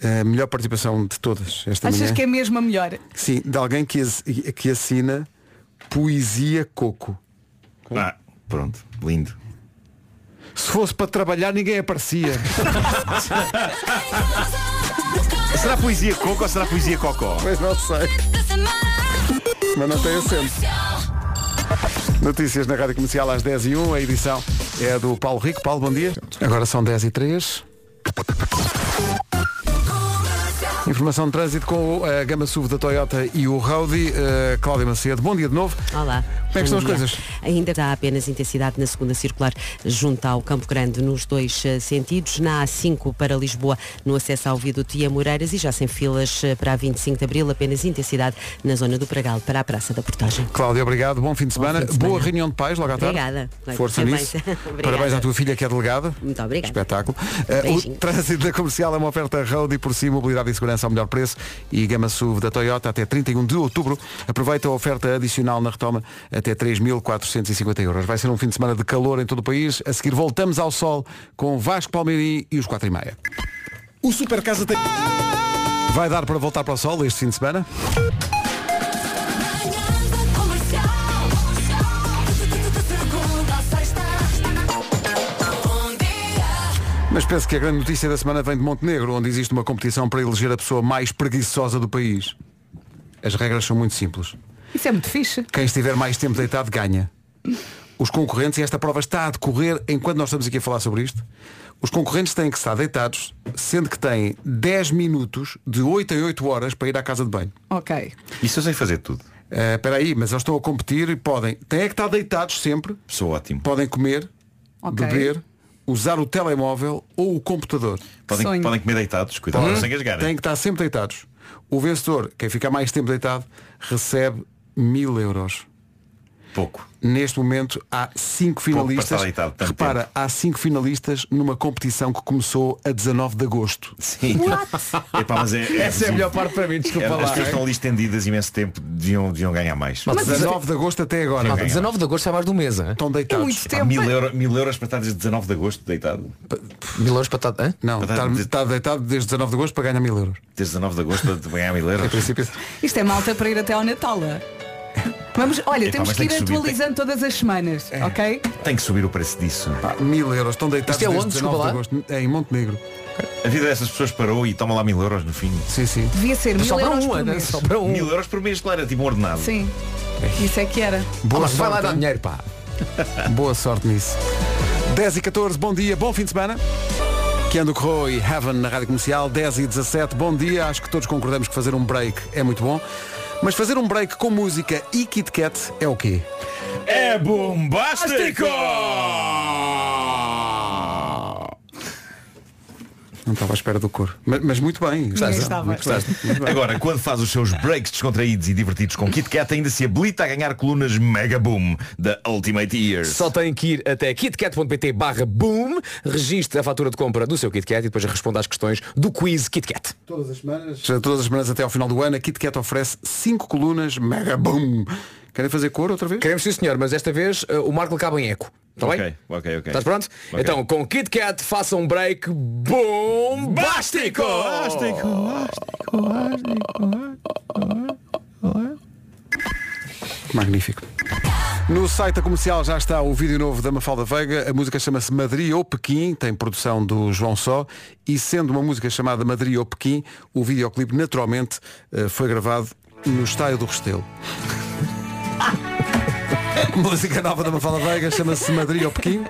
A melhor participação de todas esta Achas manhã. que é mesmo a melhor? Sim, de alguém que, as- que assina Poesia Coco. Ah, pronto. Lindo. Se fosse para trabalhar ninguém aparecia. [laughs] Será poesia coco ou será poesia cocó? Mas não sei. Mas não tem acento. Notícias na Rádio Comercial às 10 e 1 A edição é do Paulo Rico. Paulo, bom dia. Agora são 10 Informação de trânsito com a gama SUV da Toyota e o Audi. Uh, Cláudia Macedo, bom dia de novo. Olá. Como é que estão as coisas? Ainda há apenas intensidade na segunda circular junto ao Campo Grande nos dois eh, sentidos. Na A5 para Lisboa no acesso ao viaduto e a Moreiras e já sem filas eh, para a 25 de Abril, apenas intensidade na zona do Pragal para a Praça da Portagem. Cláudia, obrigado. Bom fim de semana. fim de Boa semana. reunião de pais logo à tarde. Obrigada. Força nisso. [laughs] Obrigada. Parabéns à tua filha que é delegada. Muito obrigada. Espetáculo. Uh, o trânsito da comercial é uma oferta road e por si, mobilidade e segurança ao melhor preço e gama SUV da Toyota até 31 de outubro. Aproveita a oferta adicional na retoma até 3.450 euros. Vai ser um fim de semana de calor em todo o país. A seguir voltamos ao sol com Vasco Palmeirim e os 4 e meia. O Super Casa tem... Vai dar para voltar para o sol este fim de semana? Mas penso que a grande notícia da semana vem de Montenegro, onde existe uma competição para eleger a pessoa mais preguiçosa do país. As regras são muito simples. Isso é muito fixe. Quem estiver mais tempo deitado ganha. Os concorrentes, e esta prova está a decorrer enquanto nós estamos aqui a falar sobre isto, os concorrentes têm que estar deitados, sendo que têm 10 minutos de 8 a 8 horas para ir à casa de banho. Ok. Isso eu sei fazer tudo. Eh, Espera aí, mas eles estão a competir e podem. Têm é que estar deitados sempre. Sou ótimo. Podem comer, Ok. beber, usar o telemóvel ou o computador. Podem, Sonho. podem comer deitados, cuidado, Podem. não se engasgarem. Têm que estar sempre deitados. O vencedor, quem ficar mais tempo deitado, recebe mil euros. Pouco. Neste momento há cinco para finalistas. estar deitado Repara, há cinco finalistas numa competição que começou a 19 de agosto. Sim. [laughs] Epá, mas é, Essa é a melhor parte para mim, desculpa As lá. pessoas estão ali estendidas imenso tempo, deviam, deviam ganhar mais. Mas 19 de agosto até agora. Malta, 19 de agosto é mais do mês, hein? Estão deitados. Epá, mil, euro- mil euros para estar desde 19 de agosto deitado. Mil euros para estar. Não, Para está, estar- está deitado desde 19 de agosto para ganhar mil euros. Desde 19 de agosto de ganhar mil euros. Isto é malta para ir até ao Natal. É? Vamos, olha, Epá, temos mas que ir tem que subir, atualizando todas as semanas, ok? Tem que subir o preço disso. Pá, mil euros. Estão deitados Isto é desde onde? 19 de agosto. É em Montenegro. A vida dessas pessoas parou e toma lá mil euros no fim. Sim, sim. Devia ser mil Só para euros um, por Ana, mês. só para um. Mil euros por mês, claro, é tipo um ordenado. Sim. Isso é que era. Boa Ah, mas vai lá sorte, dar dinheiro, pá. [laughs] Boa sorte nisso. 10 e 14, bom dia, bom fim de semana. Keanu Crow e Heaven na Rádio Comercial, 10 e 17, bom dia. Acho que todos concordamos que fazer um break é muito bom. Mas fazer um break com música e Kit Kat é o quê? É bombástico! Não estava à espera do coro. Mas, mas muito bem. Gostaste? estava. Muito bem, muito bem. Agora, quando faz os seus breaks descontraídos e divertidos com Kit Kat, ainda se habilita a ganhar colunas Mega Boom da Ultimate Ears. Só tem que ir até kitkat.pt barra boom, registre a fatura de compra do seu KitKat e depois responda às questões do quiz KitKat. Todas as semanas. Todas as semanas até ao final do ano, a Kit Kat oferece 5 colunas Mega Boom. Querem fazer cor outra vez? Queremos sim senhor, mas desta vez uh, o Marco acaba em eco. Está Ok, bem? ok, ok. Estás pronto? Ok. Então, com KitKat faça um break bombástico! Magnífico. No site da comercial já está o vídeo novo da Mafalda Veiga. A música chama-se Madrid ou Pequim, tem produção do João Só. E sendo uma música chamada Madrid ou Pequim, o videoclipe naturalmente eh, foi gravado no estádio do Restelo. [laughs] [laughs] música nova da Mafalda Veiga chama-se Madrid ou Pequim.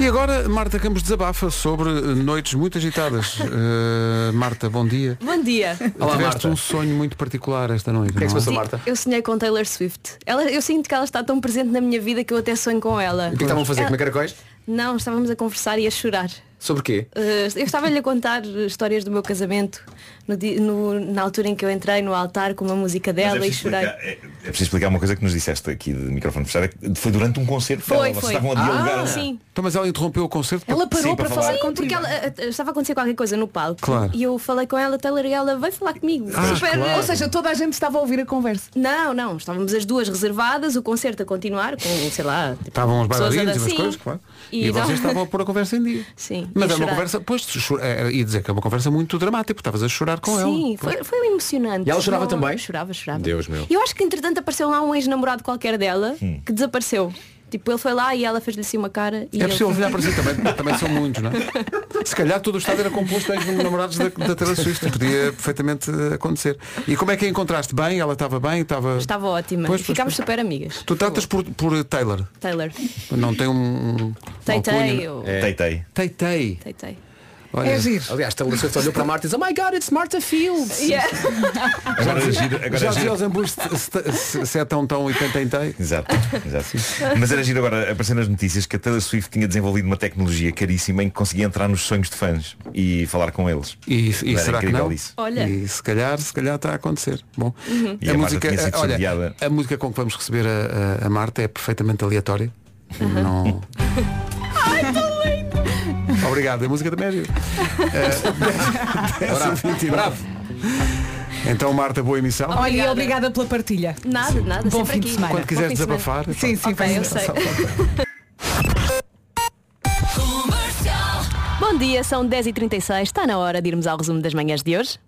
E agora Marta Campos desabafa sobre noites muito agitadas. Eh, Marta, bom dia. Bom dia. Olá, Tiveste Marta. um sonho muito particular esta noite. O que é que se não passou, Marta? Eu sonhei com Taylor Swift. Ela, eu sinto que ela está tão presente na minha vida que eu até sonho com ela. O que é que estavam a fazer? Ela- Comer caracóis? Não, estávamos a conversar e a chorar. Sobre quê? Eh, eu estava-lhe a contar histórias do meu casamento no no- na altura em que eu entrei no altar com uma música Mas dela é e chorei. explicar- É, é preciso explicar uma coisa que nos disseste aqui de microfone fechado. é que Foi durante um concerto Foi, dela. Vocês foi. estavam a dialogar. Ah, sim. Então, mas ela interrompeu o concerto Ela parou Sim, para, para falar, falar. contigo. Porque ela, eh, eh, estava a acontecer qualquer coisa no palco. Claro. E eu falei com ela, Taylor, e ela veio falar comigo. Ah, Super- claro. Ou seja, toda a gente estava a ouvir a conversa. Não, não, estávamos as duas reservadas, o concerto a continuar com, sei lá, tipo, Estavam os bailarinos e umas Sim. coisas, claro. E, E não- vocês estavam a pôr a conversa em dia. [laughs] Sim. Mas e é a uma conversa, pois, é, ia dizer que é uma conversa muito dramática, porque estavas a chorar com ela. Sim, foi, foi emocionante. E ela chorava Não, também? Chorava, chorava. Deus meu. E eu acho que entretanto apareceu lá um ex-namorado qualquer dela Hum. que desapareceu. Tipo, ele foi lá e ela fez-lhe assim uma cara e É ele possível olhar para si também, também são muitos, não é? [laughs] Se calhar todo o estado era composto de namorados da, da Taylor Swift, podia perfeitamente eh, acontecer. E como é que a encontraste? Bem? Ela estava bem? Estava... Estava ótima. Pois, e pois, ficámos pois. super amigas. Tu tratas por, por Taylor, Taylor. não tem um... um Teitei. ou- É. Teitei. Teitei. Teitei. Olha, É giro. Aliás, Taylor Swift olhou para a Marta e disse, oh my god, it's Marta Fields. Yeah. [laughs] Agora era giro. Agora já era dizia giro. aos embustes se, se, se é tão tão e tem tem tem. Exato, exato. Mas era giro agora aparecer nas notícias que a Taylor Swift tinha desenvolvido uma tecnologia caríssima em que conseguia entrar nos sonhos de fãs e falar com eles. E, e Era será que não? isso. Olha. E se calhar, se calhar está a acontecer. Bom, E a Marta tinha sido olha, a música com que vamos receber a, a- a Marta é perfeitamente aleatória. Não. [laughs] Obrigado, a música também é gira. [laughs] Eh, Bravo, 10h29. bravo. Então Marta, boa emissão. Olha, e Obrigada. obrigada pela partilha. Nada, nada, Bom fim de aqui. semana. Quando quiseres de desabafar. Sim, sim, Ok, eu sei. Bom dia, são 10h36, está na hora de irmos ao resumo das manhãs de hoje.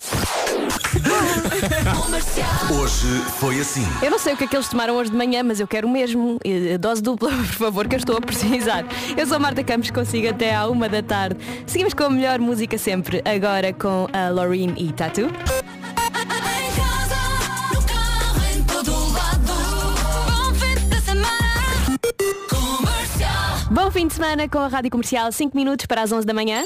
[laughs] Hoje foi assim. Eu não sei o que é que eles tomaram hoje de manhã, mas eu quero mesmo. Eh, Dose dupla, [laughs] por favor, que eu estou a precisar. Eu sou a Marta Campos, consigo até à uma da tarde. Seguimos com a melhor música sempre, agora com a Laureen e Tatu. Bom fim de semana com a Rádio Comercial, 5 minutos para as 11 da manhã.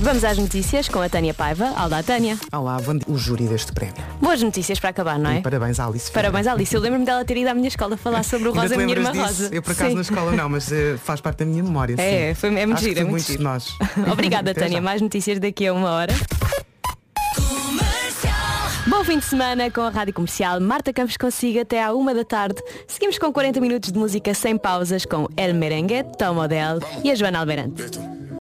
Vamos às notícias com a Tânia Paiva. Olá, Tânia. Olá, bom dia. O júri deste prémio. Boas notícias para acabar, não é? E parabéns à Alice. Parabéns, Alice. Eu lembro-me dela ter ido à minha escola falar [laughs] sobre o Rosa, minha irmã disso? Rosa. Eu por acaso Sim. na escola não, mas eh, faz parte da minha memória. É, sim. foi, é muito Acho giro, é foi muito muitos de giro. nós. [laughs] [laughs] Obrigada, Até Tânia. já. Mais notícias daqui a uma hora. Bom fim de semana com a Rádio Comercial. Marta Campos consigo até à uma da tarde. Seguimos com 40 minutos de música sem pausas com El Merengue, Tom Odell e a Joana Albeirante.